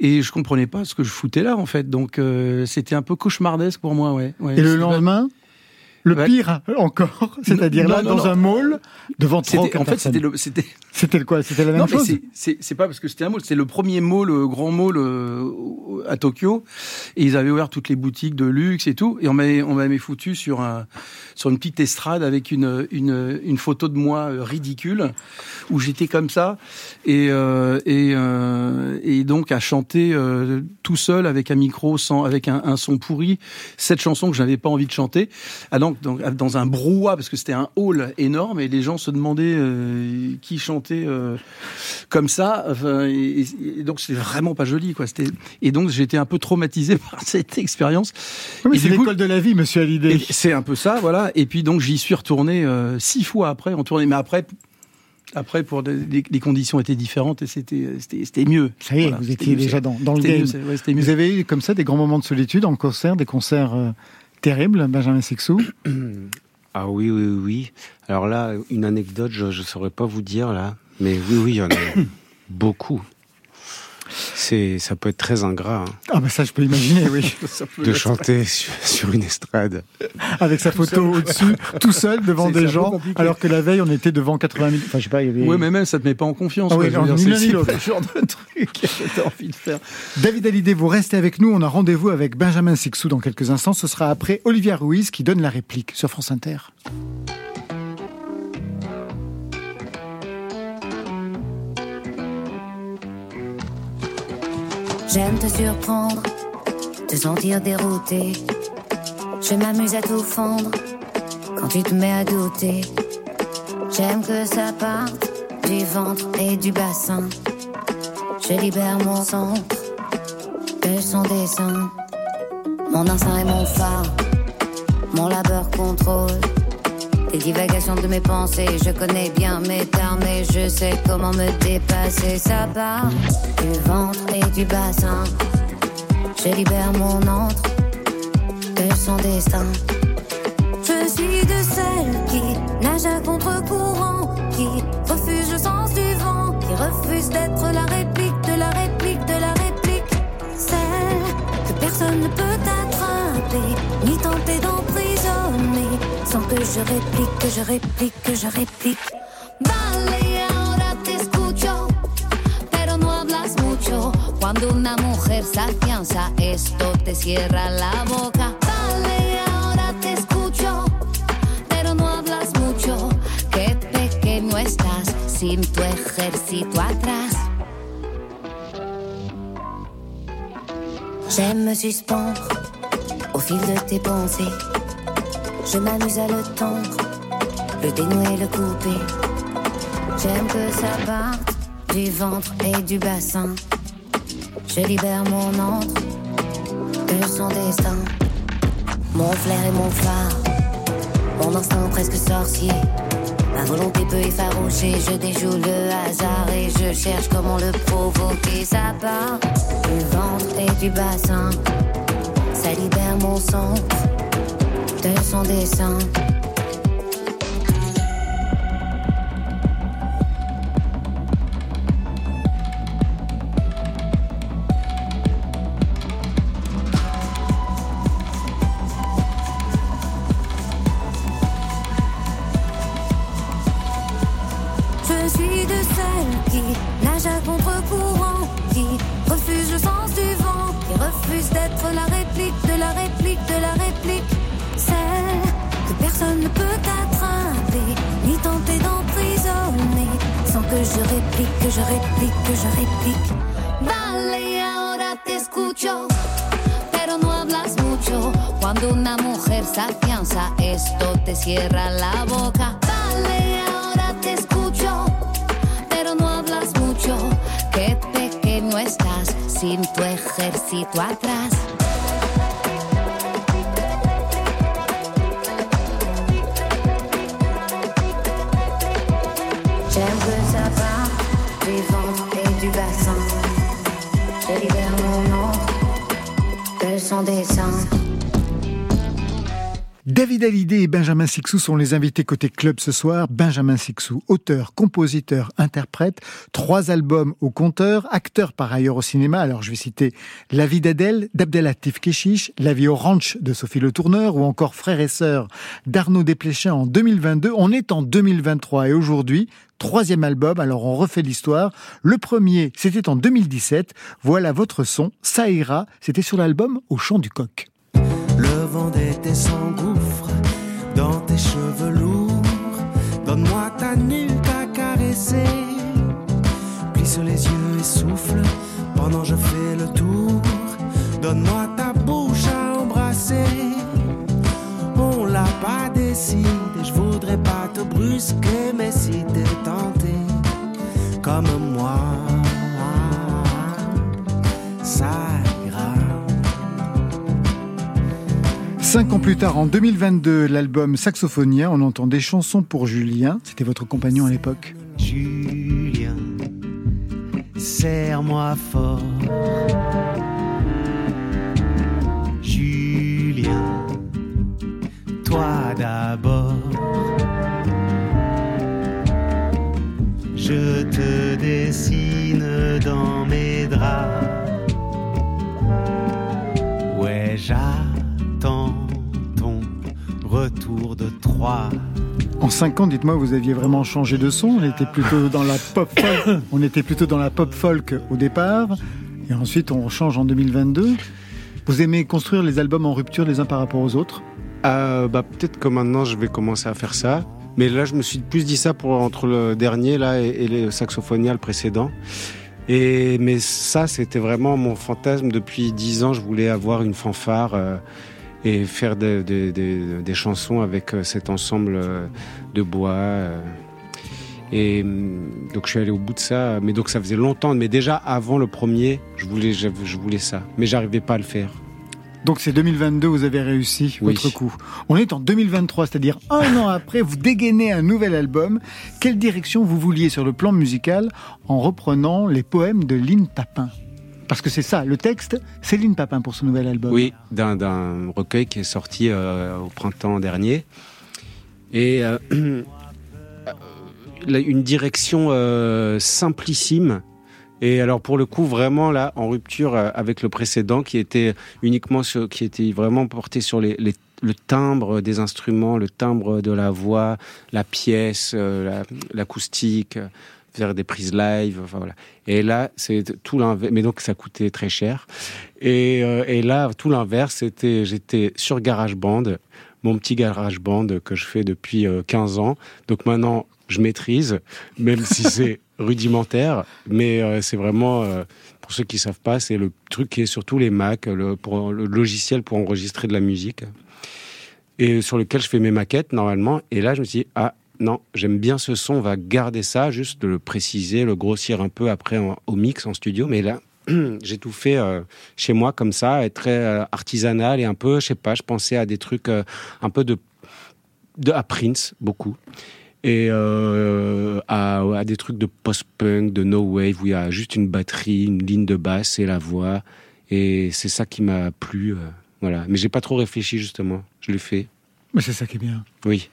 Et je comprenais pas ce que je foutais là en fait. Donc euh, c'était un peu cauchemardesque pour moi. Ouais. ouais et le lendemain? Le pire encore, c'est-à-dire là, dans un mall, devant 30 En fait, c'était le, c'était. C'était quoi? C'était la même chose? C'est pas parce que c'était un mall, c'est le premier mall, euh, grand mall euh, à Tokyo, et ils avaient ouvert toutes les boutiques de luxe et tout, et on m'avait foutu sur un sur une petite estrade avec une une, une photo de moi euh, ridicule où j'étais comme ça et et et donc à chanter tout seul avec un micro sans avec un, un son pourri cette chanson que j'avais pas envie de chanter. Ah donc, dans un brouhaha parce que c'était un hall énorme et les gens se demandaient euh, qui chantait euh, comme ça. Enfin, et, donc c'était vraiment pas joli quoi. C'était et donc j'étais un peu traumatisé par cette expérience. Oui, c'est l'école de la vie, Monsieur Hallyday. C'est un peu ça, voilà. Et puis donc j'y suis retourné euh, six fois après en tournée, mais après après, pour des, les conditions étaient différentes et c'était c'était mieux. Ça y est, vous étiez déjà dans, dans le game. vous avez eu comme ça des grands moments de solitude en concert, des concerts terrible, Benjamin Sixou Ah oui, oui, oui. Alors là, une anecdote, je ne saurais pas vous dire là, mais oui, oui, il y en a beaucoup c'est ça peut être très ingrat. Hein. Ah bah ça je peux imaginer, oui. de chanter sur, une estrade avec sa photo au-dessus, tout seul devant des gens, alors que la veille on était devant 80 000. Enfin je sais pas, il y avait. Oui, mais même ça te met pas en confiance. Ah oui, c'est le genre de truc que envie de faire. David Hallyday, vous restez avec nous. On a rendez-vous avec Benjamin Sixou dans quelques instants. Ce sera après Olivia Ruiz qui donne la réplique sur France Inter. J'aime te surprendre, te sentir dérouté. Je m'amuse à tout fendre quand tu te mets à douter. J'aime que ça parte du ventre et du bassin. Je libère mon centre de son dessin. Mon instinct est mon phare, mon labeur contrôle. Les divagations de mes pensées, je connais bien mes termes et je sais comment me dépasser. Ça part du ventre et du bassin. Je libère mon entre de son destin. Je suis de celles qui nage à contre-courant, qui refuse le sens du vent, qui refuse d'être la réplique de la réplique de la réplique. Celle que personne ne peut attraper, ni tenter d'emprisonner que je réplique, que je réplique, que je réplique. Vale, ahora te escucho, pero no hablas mucho. Cuando una mujer se afianza, esto te cierra la boca. Vale, ahora te escucho, pero no hablas mucho. Qué pequeño estás sin tu ejército atrás. J'aime me suspendre au fil de tes pensées Je m'amuse à le tendre, le dénouer, le couper. J'aime que ça parte du ventre et du bassin. Je libère mon entre de son destin. Mon flair et mon phare, mon instinct presque sorcier. Ma volonté peut effaroucher, je déjoue le hasard et je cherche comment le provoquer. Ça part du ventre et du bassin, ça libère mon centre de son dessin. sans dessin. David Hallyday et Benjamin Sixou sont les invités côté club ce soir. Benjamin Sixou, auteur, compositeur, interprète, trois albums au compteur, acteur par ailleurs au cinéma. Alors je vais citer La vie d'Adèle, d'Abdelatif Keshish, La vie au ranch de Sophie Le Tourneur ou encore Frères et sœurs d'Arnaud Desplechin en 2022. On est en 2023 et aujourd'hui, troisième album, alors on refait l'histoire. Le premier, c'était en 2017. Voilà votre son, ça ira. C'était sur l'album Au chant du coq. D'été s'engouffre dans tes cheveux lourds. Donne-moi ta nuque à caresser. Plisse les yeux et souffle pendant je fais le tour. Donne-moi ta bouche à embrasser. On l'a pas décidé, je voudrais pas te brusquer, mais si t'es tenté comme moi, ça Cinq ans plus tard, en 2022, l'album Saxophonien, on entend des chansons pour Julien. C'était votre compagnon à l'époque. Julien, serre-moi fort. Julien, toi d'abord. Je te dessine dans mes draps. Ouais, j'arrive retour de Troyes. En 5 ans, dites-moi, vous aviez vraiment changé de son. On était plutôt dans la pop folk. On était plutôt dans la pop folk au départ, et ensuite on change en 2022. Vous aimez construire les albums en rupture les uns par rapport aux autres? Euh, bah, peut-être que maintenant je vais commencer à faire ça. Mais là, je me suis plus dit ça pour entre le dernier là et, le saxophonia le précédent. Et mais ça, c'était vraiment mon fantasme depuis dix ans. Je voulais avoir une fanfare. Euh, et faire des chansons avec euh, cet ensemble euh, de bois. Euh. Et mm, donc je suis allé au bout de ça. Mais donc ça faisait longtemps. Mais déjà avant le premier, je voulais, je, voulais ça. Mais j'arrivais pas à le faire. Donc c'est 2022, vous avez réussi votre coup. On est en 2023, c'est-à-dire un an après, vous dégainez un nouvel album. Quelle direction vous vouliez sur le plan musical en reprenant les poèmes de Lynn Tapin? Parce que c'est ça, le texte, Céline Papin pour ce nouvel album. Oui, d'un recueil qui est sorti euh, au printemps dernier. Et euh, une direction euh, simplissime. Et alors pour le coup vraiment là en rupture avec le précédent qui était uniquement sur, qui était vraiment porté sur les, le timbre des instruments, le timbre de la voix, la pièce, l'acoustique faire des prises live. Enfin, voilà. Et là, c'est tout l'inverse. Mais donc, ça coûtait très cher. Et, euh, et là, tout l'inverse, c'était, j'étais sur GarageBand, mon petit GarageBand que je fais depuis 15 euh, ans. Donc maintenant, je maîtrise, même si c'est rudimentaire. Mais euh, c'est vraiment, pour ceux qui savent pas, c'est le truc qui est sur tous les Mac, le, pour, le logiciel pour enregistrer de la musique. Et sur lequel je fais mes maquettes normalement. Et là, je me suis dit, ah, non, j'aime bien ce son, on va garder ça, juste le préciser, le grossir un peu après au mix en studio. Mais là, j'ai tout fait euh, chez moi comme ça, très euh, artisanal et un peu, je sais pas, je pensais à des trucs euh, un peu de, de à Prince beaucoup et à, à, des trucs de post-punk, de no wave où il y a juste une batterie, une ligne de basse et la voix et c'est ça qui m'a plu, voilà. Mais j'ai pas trop réfléchi justement, je l'ai fait. Mais c'est ça qui est bien. Oui.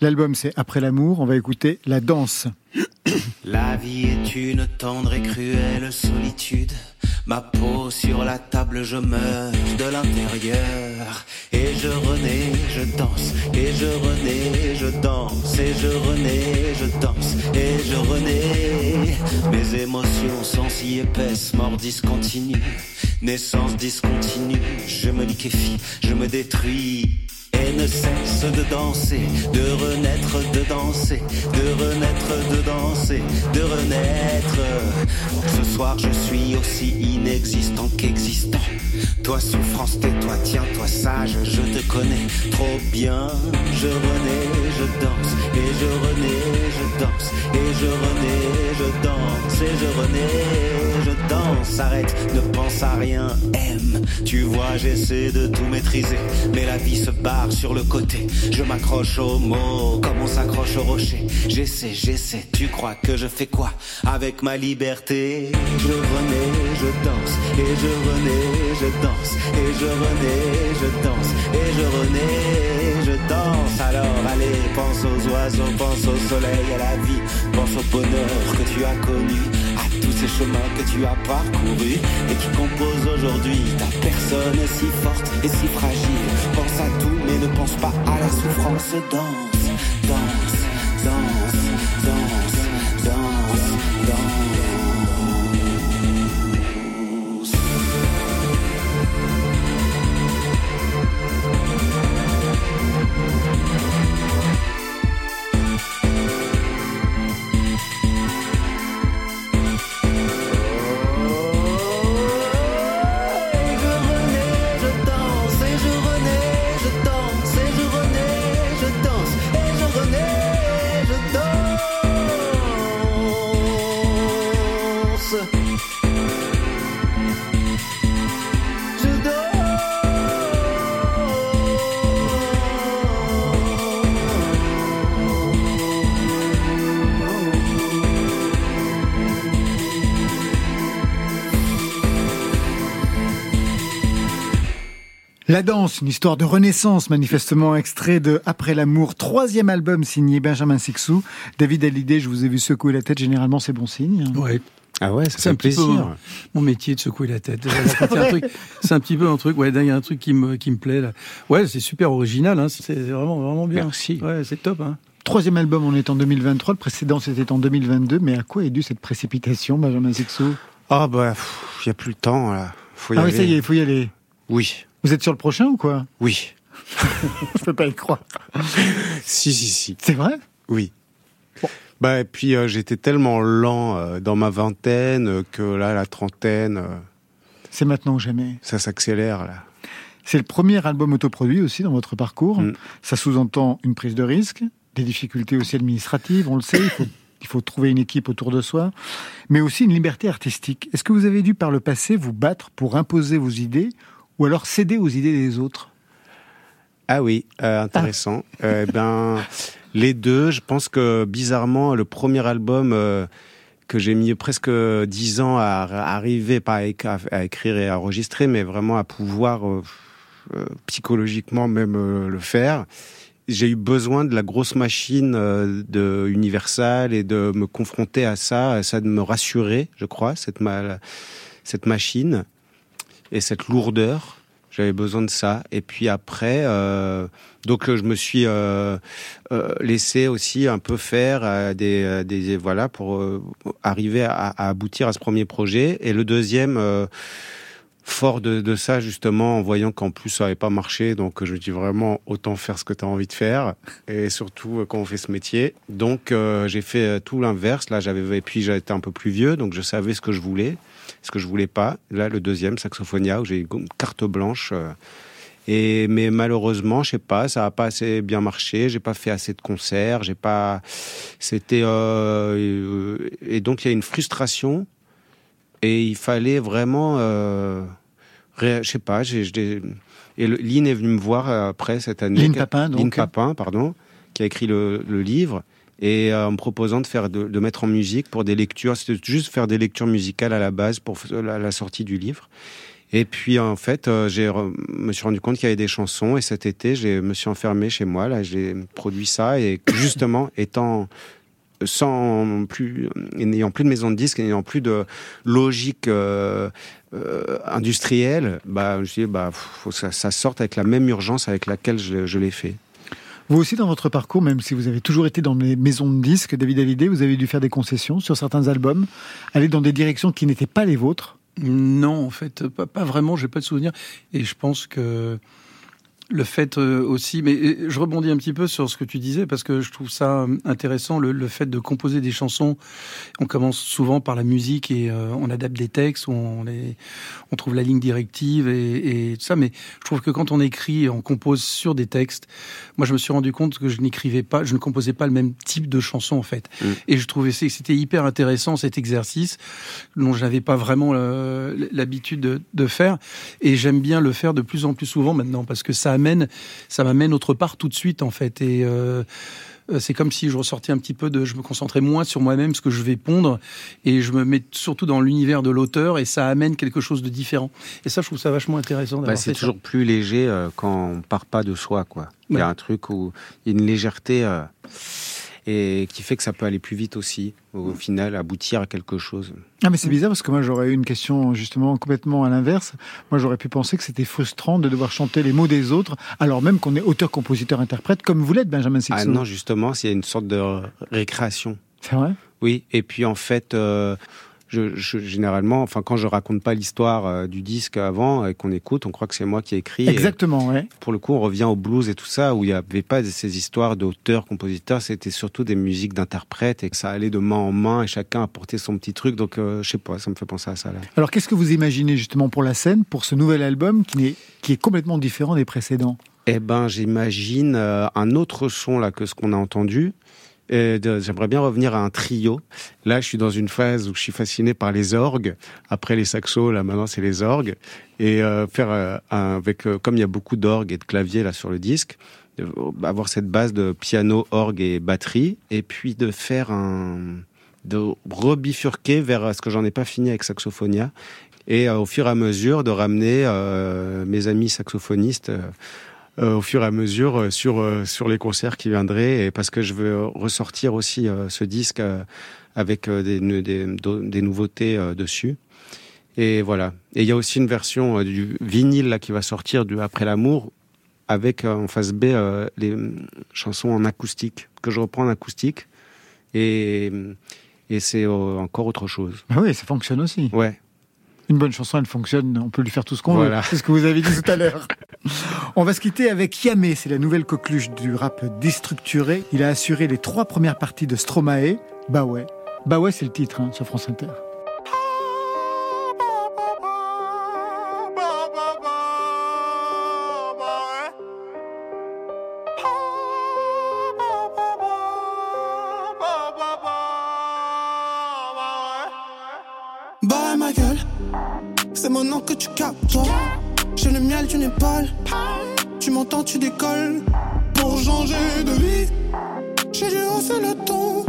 L'album c'est Après l'amour, on va écouter La danse. La vie est une tendre et cruelle solitude. Ma peau sur la table, je meurs de l'intérieur. Et je renais, je danse, et je renais, je danse, et je renais, je danse, et je renais. Mes émotions sont si épaisses, mort discontinue. Naissance discontinue, je me liquéfie, je me détruis et ne cesse de danser, de renaître, de danser, de renaître, de danser, de renaître. Ce soir je suis aussi inexistant qu'existant. Toi souffrance, tais-toi, tiens-toi sage, je te connais trop bien. Je renais, je danse, et je renais, je danse, et je renais, je danse, et je renais, je danse. Arrête, ne pense à rien, aime. Tu vois, j'essaie de tout maîtriser, mais la vie se sur le côté. Je m'accroche aux mots comme on s'accroche au rocher. J'essaie, j'essaie, tu crois que je fais quoi avec ma liberté? Je renais, je danse, et je renais, je danse, et je renais, je danse, et je renais, je danse. Alors allez, pense aux oiseaux, pense au soleil, à la vie, pense au bonheur que tu as connu, tous ces chemins que tu as parcourus et qui composent aujourd'hui ta personne si forte et si fragile. Pense à tout, mais ne pense pas à la souffrance. Danse, danse, La danse, une histoire de renaissance, manifestement extrait de Après l'amour, troisième album signé Benjamin Sixou. David Hallyday, je vous ai vu secouer la tête, généralement c'est bon signe. Ouais. Ah ouais, c'est un plaisir. mon métier de secouer la tête. C'est un, petit peu un truc, ouais, il y a un truc qui me, qui me plaît là. Ouais, c'est super original, hein, c'est vraiment, vraiment bien. Merci. Ouais, c'est top. Hein. Troisième album, on est en 2023, le précédent c'était en 2022, mais à quoi est due cette précipitation, Benjamin Sixou? Ah bah, il n'y a plus le temps là. Faut y ah oui, ça y est, il faut y aller. Oui. Vous êtes sur le prochain ou quoi? Oui. Je peux pas y croire. si, si, si. C'est vrai? Oui. Bah, et puis euh, j'étais tellement lent euh, dans ma vingtaine euh, que là, la trentaine. C'est maintenant ou jamais. Ça s'accélère là. C'est le premier album autoproduit aussi dans votre parcours. Mm. Ça sous-entend une prise de risque, des difficultés aussi administratives, on le sait. Il faut, il faut trouver une équipe autour de soi, mais aussi une liberté artistique. Est-ce que vous avez dû par le passé vous battre pour imposer vos idées ou alors céder aux idées des autres Ah oui, euh, intéressant. Ah. Euh, ben, les deux, je pense que bizarrement, le premier album euh, que j'ai mis presque dix ans à, arriver, pas à, écrire et à enregistrer, mais vraiment à pouvoir psychologiquement même le faire. J'ai eu besoin de la grosse machine de Universal et de me confronter à ça, ça de me rassurer, je crois, cette, cette machine et cette lourdeur. J'avais besoin de ça. Et puis après, euh, donc je me suis euh, euh, laissé aussi un peu faire voilà pour arriver à, aboutir à ce premier projet. Et le deuxième, fort de, ça justement, en voyant qu'en plus ça n'avait pas marché, donc je dis vraiment autant faire ce que tu as envie de faire, et surtout quand on fait ce métier. Donc j'ai fait tout l'inverse. Là, j'avais et puis j'étais un peu plus vieux, donc je savais ce que je voulais ce que je voulais pas. Là, le deuxième, Saxophonia, où j'ai une carte blanche. Euh, et mais malheureusement, je sais pas, ça a pas assez bien marché. J'ai pas fait assez de concerts. J'ai pas. C'était euh, et donc il y a une frustration et il fallait vraiment. Euh, je sais pas. Et Lynn est venu me voir après cette année. Lynn Papin, donc. Lynn Papin, pardon, qui a écrit le, le livre et euh, en me proposant de faire de, mettre en musique pour des lectures. C'était juste faire des lectures musicales à la base pour la, sortie du livre. Et puis en fait, euh, je me suis rendu compte qu'il y avait des chansons et cet été, je me suis enfermé chez moi. Là, j'ai produit ça et justement, étant sans plus n'ayant plus de maison de disques, n'ayant plus de logique euh, industrielle, bah je me suis dit, bah faut que ça, ça, sorte avec la même urgence avec laquelle je, je l'ai fait. Vous aussi, dans votre parcours, même si vous avez toujours été dans les maisons de disques, David Hallyday, vous avez dû faire des concessions sur certains albums, aller dans des directions qui n'étaient pas les vôtres? Non, en fait, pas, pas vraiment, j'ai pas de souvenir. Et je pense que le fait euh, aussi, mais je rebondis un petit peu sur ce que tu disais parce que je trouve ça euh, intéressant le, le fait de composer des chansons. On commence souvent par la musique et euh, on adapte des textes, on, les, on trouve la ligne directive et, et, tout ça. Mais je trouve que quand on écrit, on compose sur des textes. Moi, je me suis rendu compte que je n'écrivais pas, je ne composais pas le même type de chanson en fait. Mm. Et je trouvais que c'était hyper intéressant cet exercice dont je n'avais pas vraiment l'habitude de, de faire. Et j'aime bien le faire de plus en plus souvent maintenant parce que ça m'amène, ça m'amène autre part tout de suite en fait. Et euh, c'est comme si je ressortais un petit peu de, je me concentrais moins sur moi-même, ce que je vais pondre, et je me mets surtout dans l'univers de l'auteur, et ça amène quelque chose de différent. Et ça, je trouve ça vachement intéressant. Bah, c'est toujours plus léger euh, quand on part pas de soi, quoi. Il y a un truc où il y a une légèreté. Euh, et qui fait que ça peut aller plus vite aussi, au final, aboutir à quelque chose. Ah mais c'est bizarre parce que moi j'aurais eu une question justement complètement à l'inverse. Moi j'aurais pu penser que c'était frustrant de devoir chanter les mots des autres, alors même qu'on est auteur, compositeur, interprète, comme vous l'êtes, Benjamin Sixou. Ah non, justement, c'est une sorte de récréation. C'est vrai? Oui, et puis en fait, euh, je, je, généralement, enfin, quand je raconte pas l'histoire euh, du disque avant et qu'on écoute, on croit que c'est moi qui ai écrit. Exactement, ouais. Pour le coup, on revient au blues et tout ça, où il n'y avait pas ces histoires d'auteurs, compositeurs, c'était surtout des musiques d'interprètes et que ça allait de main en main et chacun apportait son petit truc. Donc, euh, je sais pas, ça me fait penser à ça. Là. Alors, qu'est-ce que vous imaginez justement pour la scène, pour ce nouvel album qui est, qui est complètement différent des précédents? Eh ben, j'imagine euh, un autre son là que ce qu'on a entendu. J'aimerais bien revenir à un trio. Là, je suis dans une phase où je suis fasciné par les orgues. Après les saxos, là maintenant c'est les orgues. Et euh, faire euh, avec, euh, comme il y a beaucoup d'orgues et de claviers là sur le disque, avoir cette base de piano, orgue et batterie, et puis de faire un, de rebifurquer vers ce que j'en ai pas fini avec Saxophonia, et au fur et à mesure de ramener mes amis saxophonistes euh, au fur et à mesure euh, sur euh, sur les concerts qui viendraient et parce que je veux ressortir aussi ce disque avec des, des, des nouveautés dessus. Et voilà. Et il y a aussi une version du vinyle là qui va sortir du Après l'amour avec en face B les chansons en acoustique que je reprends en acoustique et et c'est encore autre chose. Ah oui, ça fonctionne aussi. Ouais une bonne chanson, elle fonctionne, on peut lui faire tout ce qu'on veut. C'est ce que vous avez dit tout à l'heure. on va se quitter avec Yamé, c'est la nouvelle coqueluche du rap déstructuré. Il a assuré les trois premières parties de Stromae. Bah ouais. Bah ouais, c'est le titre hein, sur France Inter. Tu m'entends, tu décolles. Pour changer de vie, j'ai dû hausser le ton.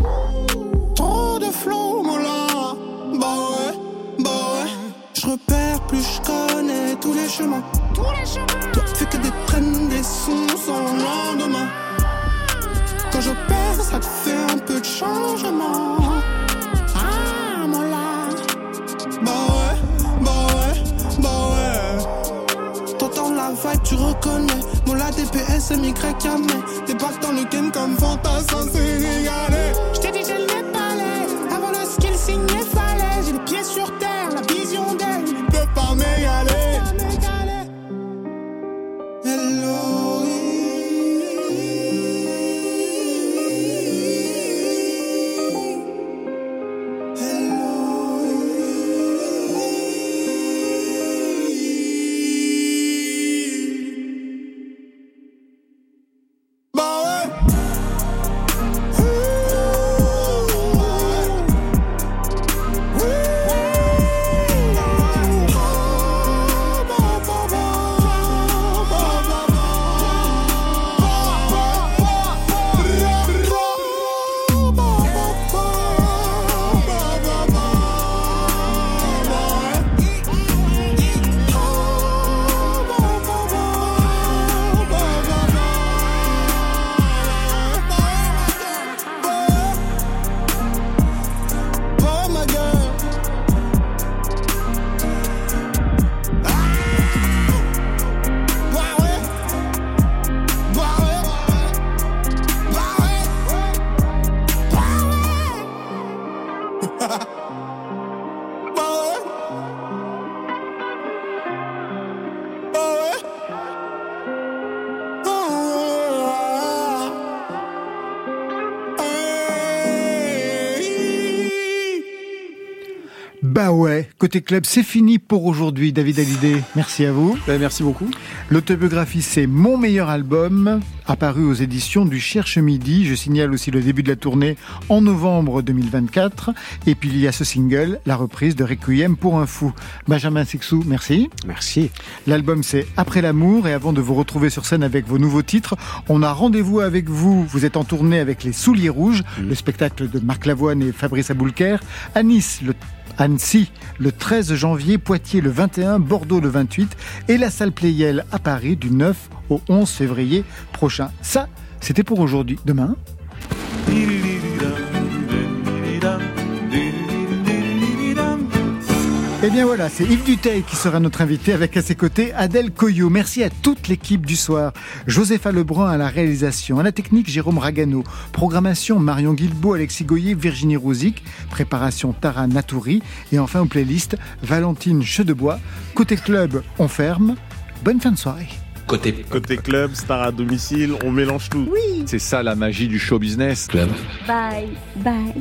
Trop de flow, là. Bah ouais, bah ouais. Je repère plus, je connais tous les chemins. Tous les chemins. Toi, fais que des traînes, des sons sans lendemain. Quand j'opère, ça te fait un peu de changement. Tu reconnais. Mon la DPS, MY, Des Débarque dans le game comme fantasme sénégalais. J't'ai dit, j'ai le palais. Avant le skill signé, fallait. J'ai les pieds sur terre, la vision d'elle. Côté club, c'est fini pour aujourd'hui. David Hallyday, merci à vous. Ben, merci beaucoup. L'autobiographie, c'est mon meilleur album. apparu aux éditions du Cherche Midi. Je signale aussi le début de la tournée en novembre 2024. Et puis il y a ce single, la reprise de Requiem pour un fou. Benjamin Sixou, merci. Merci. L'album c'est Après l'amour et avant de vous retrouver sur scène avec vos nouveaux titres, on a rendez-vous avec vous. Vous êtes en tournée avec les Souliers Rouges, mm. le spectacle de Marc Lavoine et Fabrice Aboulker, à Nice le Annecy le 13 janvier, Poitiers le 21, Bordeaux le 28 et la salle Playel à Paris du 9 au 11 février prochain. Ça, c'était pour aujourd'hui. Demain. Et eh bien voilà, c'est Yves Duteil qui sera notre invité avec à ses côtés Adèle Coyot. Merci à toute l'équipe du soir. Josépha Lebrun à la réalisation, à la technique Jérôme Ragano, programmation Marion Guilbault, Alexis Goyer, Virginie Rouzic, préparation Tara Natouri et enfin aux playlists Valentine Chedebois. Côté club, on ferme. Bonne fin de soirée. Côté... Côté club, star à domicile, on mélange tout. Oui. C'est ça la magie du show business. Club. Bye, bye.